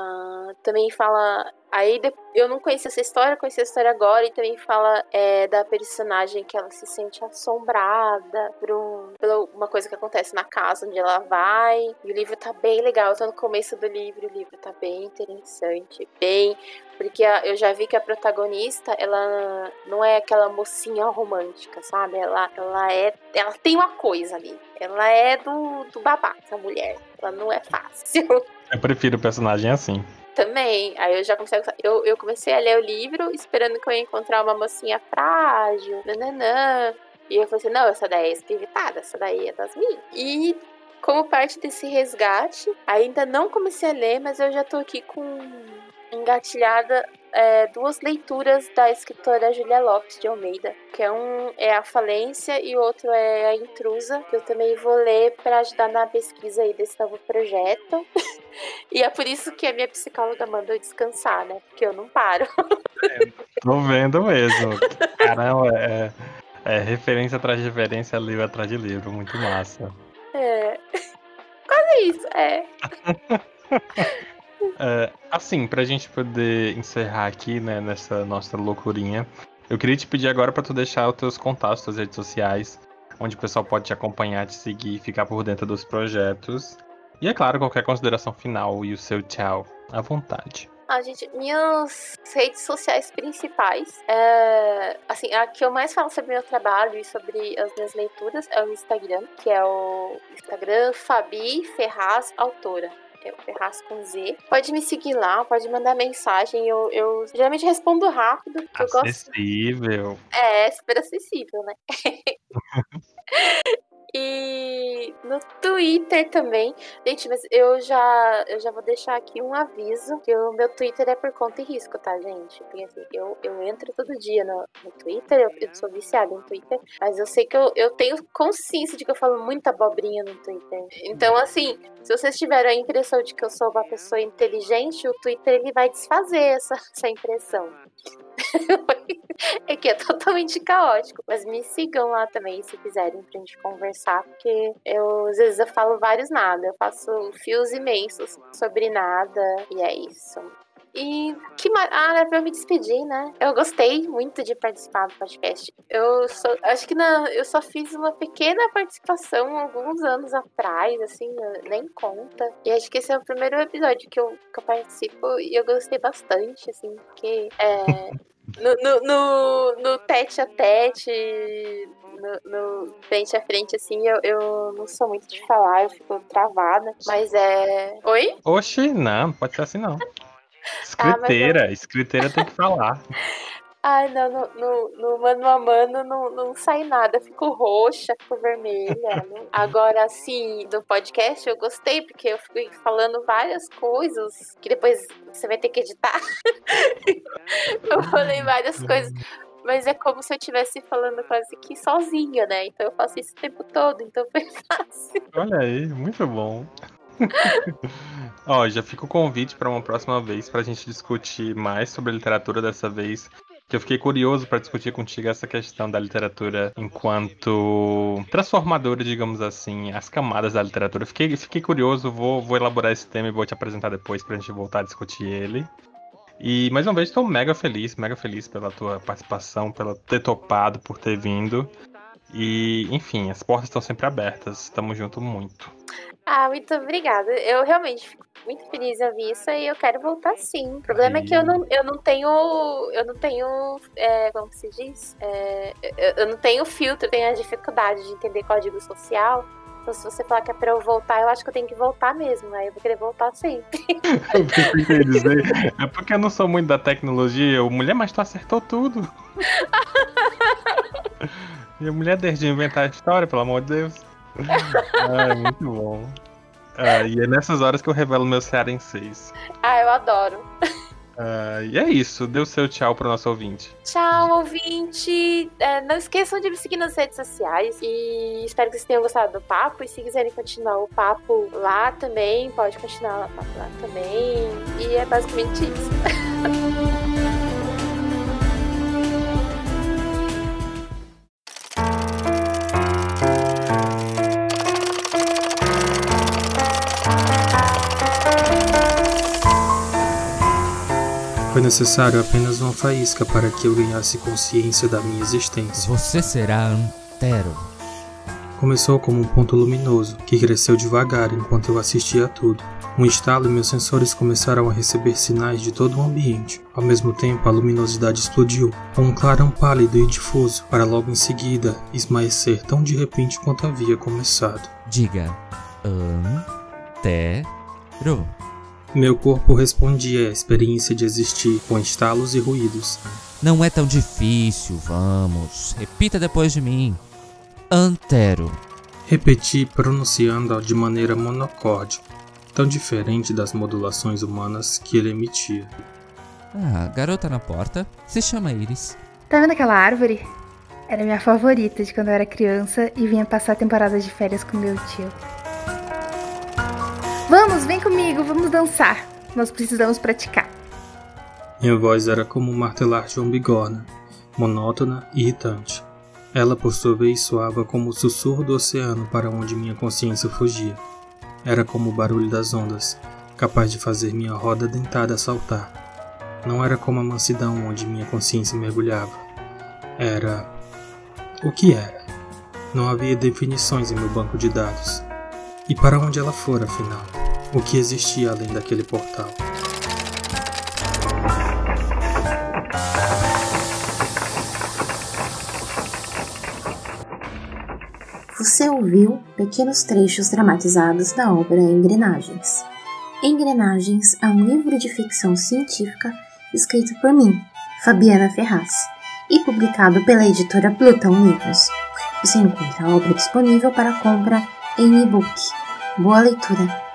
também fala Aí eu não conhecia essa história, conheci a história agora e também fala é, da personagem que ela se sente assombrada por, um, por uma coisa que acontece na casa onde ela vai. E o livro tá bem legal, eu tô no começo do livro, o livro tá bem interessante, bem. Porque a, eu já vi que a protagonista, ela não é aquela mocinha romântica, sabe? Ela, ela é. Ela tem uma coisa ali. Ela é do, do babá, essa mulher. Ela não é fácil. Eu prefiro personagem assim. Também. Aí eu já comecei a eu, eu comecei a ler o livro esperando que eu ia encontrar uma mocinha frágil, nananã. E eu falei assim, não, essa daí é espiritada, essa daí é das minhas. E como parte desse resgate, ainda não comecei a ler, mas eu já tô aqui com engatilhada é, duas leituras da escritora Julia Lopes de Almeida, que é um é a falência e o outro é a intrusa, que eu também vou ler para ajudar na pesquisa aí desse novo projeto. e é por isso que a minha psicóloga mandou descansar, né? Porque eu não paro. é, tô vendo mesmo. Caramba, é, é referência atrás de referência, livro atrás de livro, muito massa. É. Quase isso, é. É, assim, pra gente poder encerrar aqui, né, nessa nossa loucurinha, eu queria te pedir agora para tu deixar os teus contatos, suas redes sociais, onde o pessoal pode te acompanhar, te seguir, ficar por dentro dos projetos. E é claro, qualquer consideração final e o seu tchau, à vontade. Ah, gente, minhas redes sociais principais, é, assim, a que eu mais falo sobre meu trabalho e sobre as minhas leituras é o Instagram, que é o Instagram Fabi Ferraz Autora é o Ferraz com Z. Pode me seguir lá, pode mandar mensagem. Eu, eu geralmente respondo rápido. Acessível. Gosto... É, super acessível, né? E no Twitter também. Gente, mas eu já, eu já vou deixar aqui um aviso que o meu Twitter é por conta e risco, tá, gente? Porque assim, eu, eu entro todo dia no, no Twitter, eu, eu sou viciada em Twitter, mas eu sei que eu, eu tenho consciência de que eu falo muita abobrinha no Twitter. Então, assim, se vocês tiverem a impressão de que eu sou uma pessoa inteligente, o Twitter ele vai desfazer essa, essa impressão. é que é totalmente caótico. Mas me sigam lá também se quiserem pra gente conversar, porque eu às vezes eu falo vários nada, eu faço fios imensos sobre nada, e é isso. E que mar... Ah, pra eu me despedir, né? Eu gostei muito de participar do podcast. Eu só, acho que na, eu só fiz uma pequena participação alguns anos atrás, assim, nem conta. E acho que esse é o primeiro episódio que eu, que eu participo e eu gostei bastante, assim, porque é, no, no, no, no tete a tete, no, no, frente a frente, assim, eu, eu não sou muito de falar, eu fico travada. Mas é. Oi? Oxi, não, pode ser assim não. Escriteira, ah, escriteira tem que falar. Ai, não, no, no, no, mano a mano não, não sai nada. Fico roxa, fico vermelha. Agora, assim, do podcast eu gostei, porque eu fico falando várias coisas que depois você vai ter que editar. eu falei várias coisas. Mas é como se eu estivesse falando quase que sozinha, né? Então eu faço isso o tempo todo, então foi fácil. Olha aí, muito bom. Ó, já fica o convite para uma próxima vez para a gente discutir mais sobre literatura dessa vez. Que eu fiquei curioso para discutir contigo essa questão da literatura enquanto transformadora, digamos assim, as camadas da literatura. Fiquei, fiquei curioso, vou, vou elaborar esse tema e vou te apresentar depois para a gente voltar a discutir ele. E mais uma vez estou mega feliz, mega feliz pela tua participação, pelo ter topado, por ter vindo. E, enfim, as portas estão sempre abertas. Estamos junto muito. Ah, muito obrigada. Eu realmente fico muito feliz em ouvir isso e eu quero voltar sim. O problema e... é que eu não, eu não tenho. Eu não tenho. É, como se diz? É, eu, eu, não tenho filtro, tenho a dificuldade de entender código social. Então, se você falar que é pra eu voltar, eu acho que eu tenho que voltar mesmo. Aí eu vou querer voltar sempre. eu pensei dizer. É porque eu não sou muito da tecnologia. O mulher, mas tu acertou tudo. e a mulher desde inventar a história, pelo amor de Deus. Ah, é muito bom. Ah, e é nessas horas que eu revelo meu cearenseis. Ah, eu adoro. Ah, e é isso. Dê o seu tchau pro nosso ouvinte. Tchau, ouvinte. É, não esqueçam de me seguir nas redes sociais. E espero que vocês tenham gostado do papo. E se quiserem continuar o papo lá também, pode continuar o papo lá também. E é basicamente isso. necessário apenas uma faísca para que eu ganhasse consciência da minha existência. Você será Antero. Começou como um ponto luminoso, que cresceu devagar enquanto eu assistia a tudo. Um estalo e meus sensores começaram a receber sinais de todo o ambiente. Ao mesmo tempo, a luminosidade explodiu, com um clarão pálido e difuso, para logo em seguida esmaecer tão de repente quanto havia começado. Diga, Antero. Meu corpo respondia à experiência de existir com estalos e ruídos. Não é tão difícil, vamos. Repita depois de mim. Antero. Repeti pronunciando-a de maneira monocorde, tão diferente das modulações humanas que ele emitia. Ah, garota na porta. Se chama Iris. Tá vendo aquela árvore? Era minha favorita de quando eu era criança e vinha passar temporadas de férias com meu tio. Vem comigo, vamos dançar. Nós precisamos praticar. Minha voz era como martelar de uma bigorna, monótona e irritante. Ela, por sua vez, soava como o sussurro do oceano para onde minha consciência fugia. Era como o barulho das ondas, capaz de fazer minha roda dentada saltar. Não era como a mansidão onde minha consciência mergulhava. Era. O que era? Não havia definições em meu banco de dados. E para onde ela fora, afinal? O que existia além daquele portal? Você ouviu pequenos trechos dramatizados da obra Engrenagens. Engrenagens é um livro de ficção científica escrito por mim, Fabiana Ferraz, e publicado pela editora Plutão Livros. Você encontra a obra disponível para compra em e-book. Boa leitura!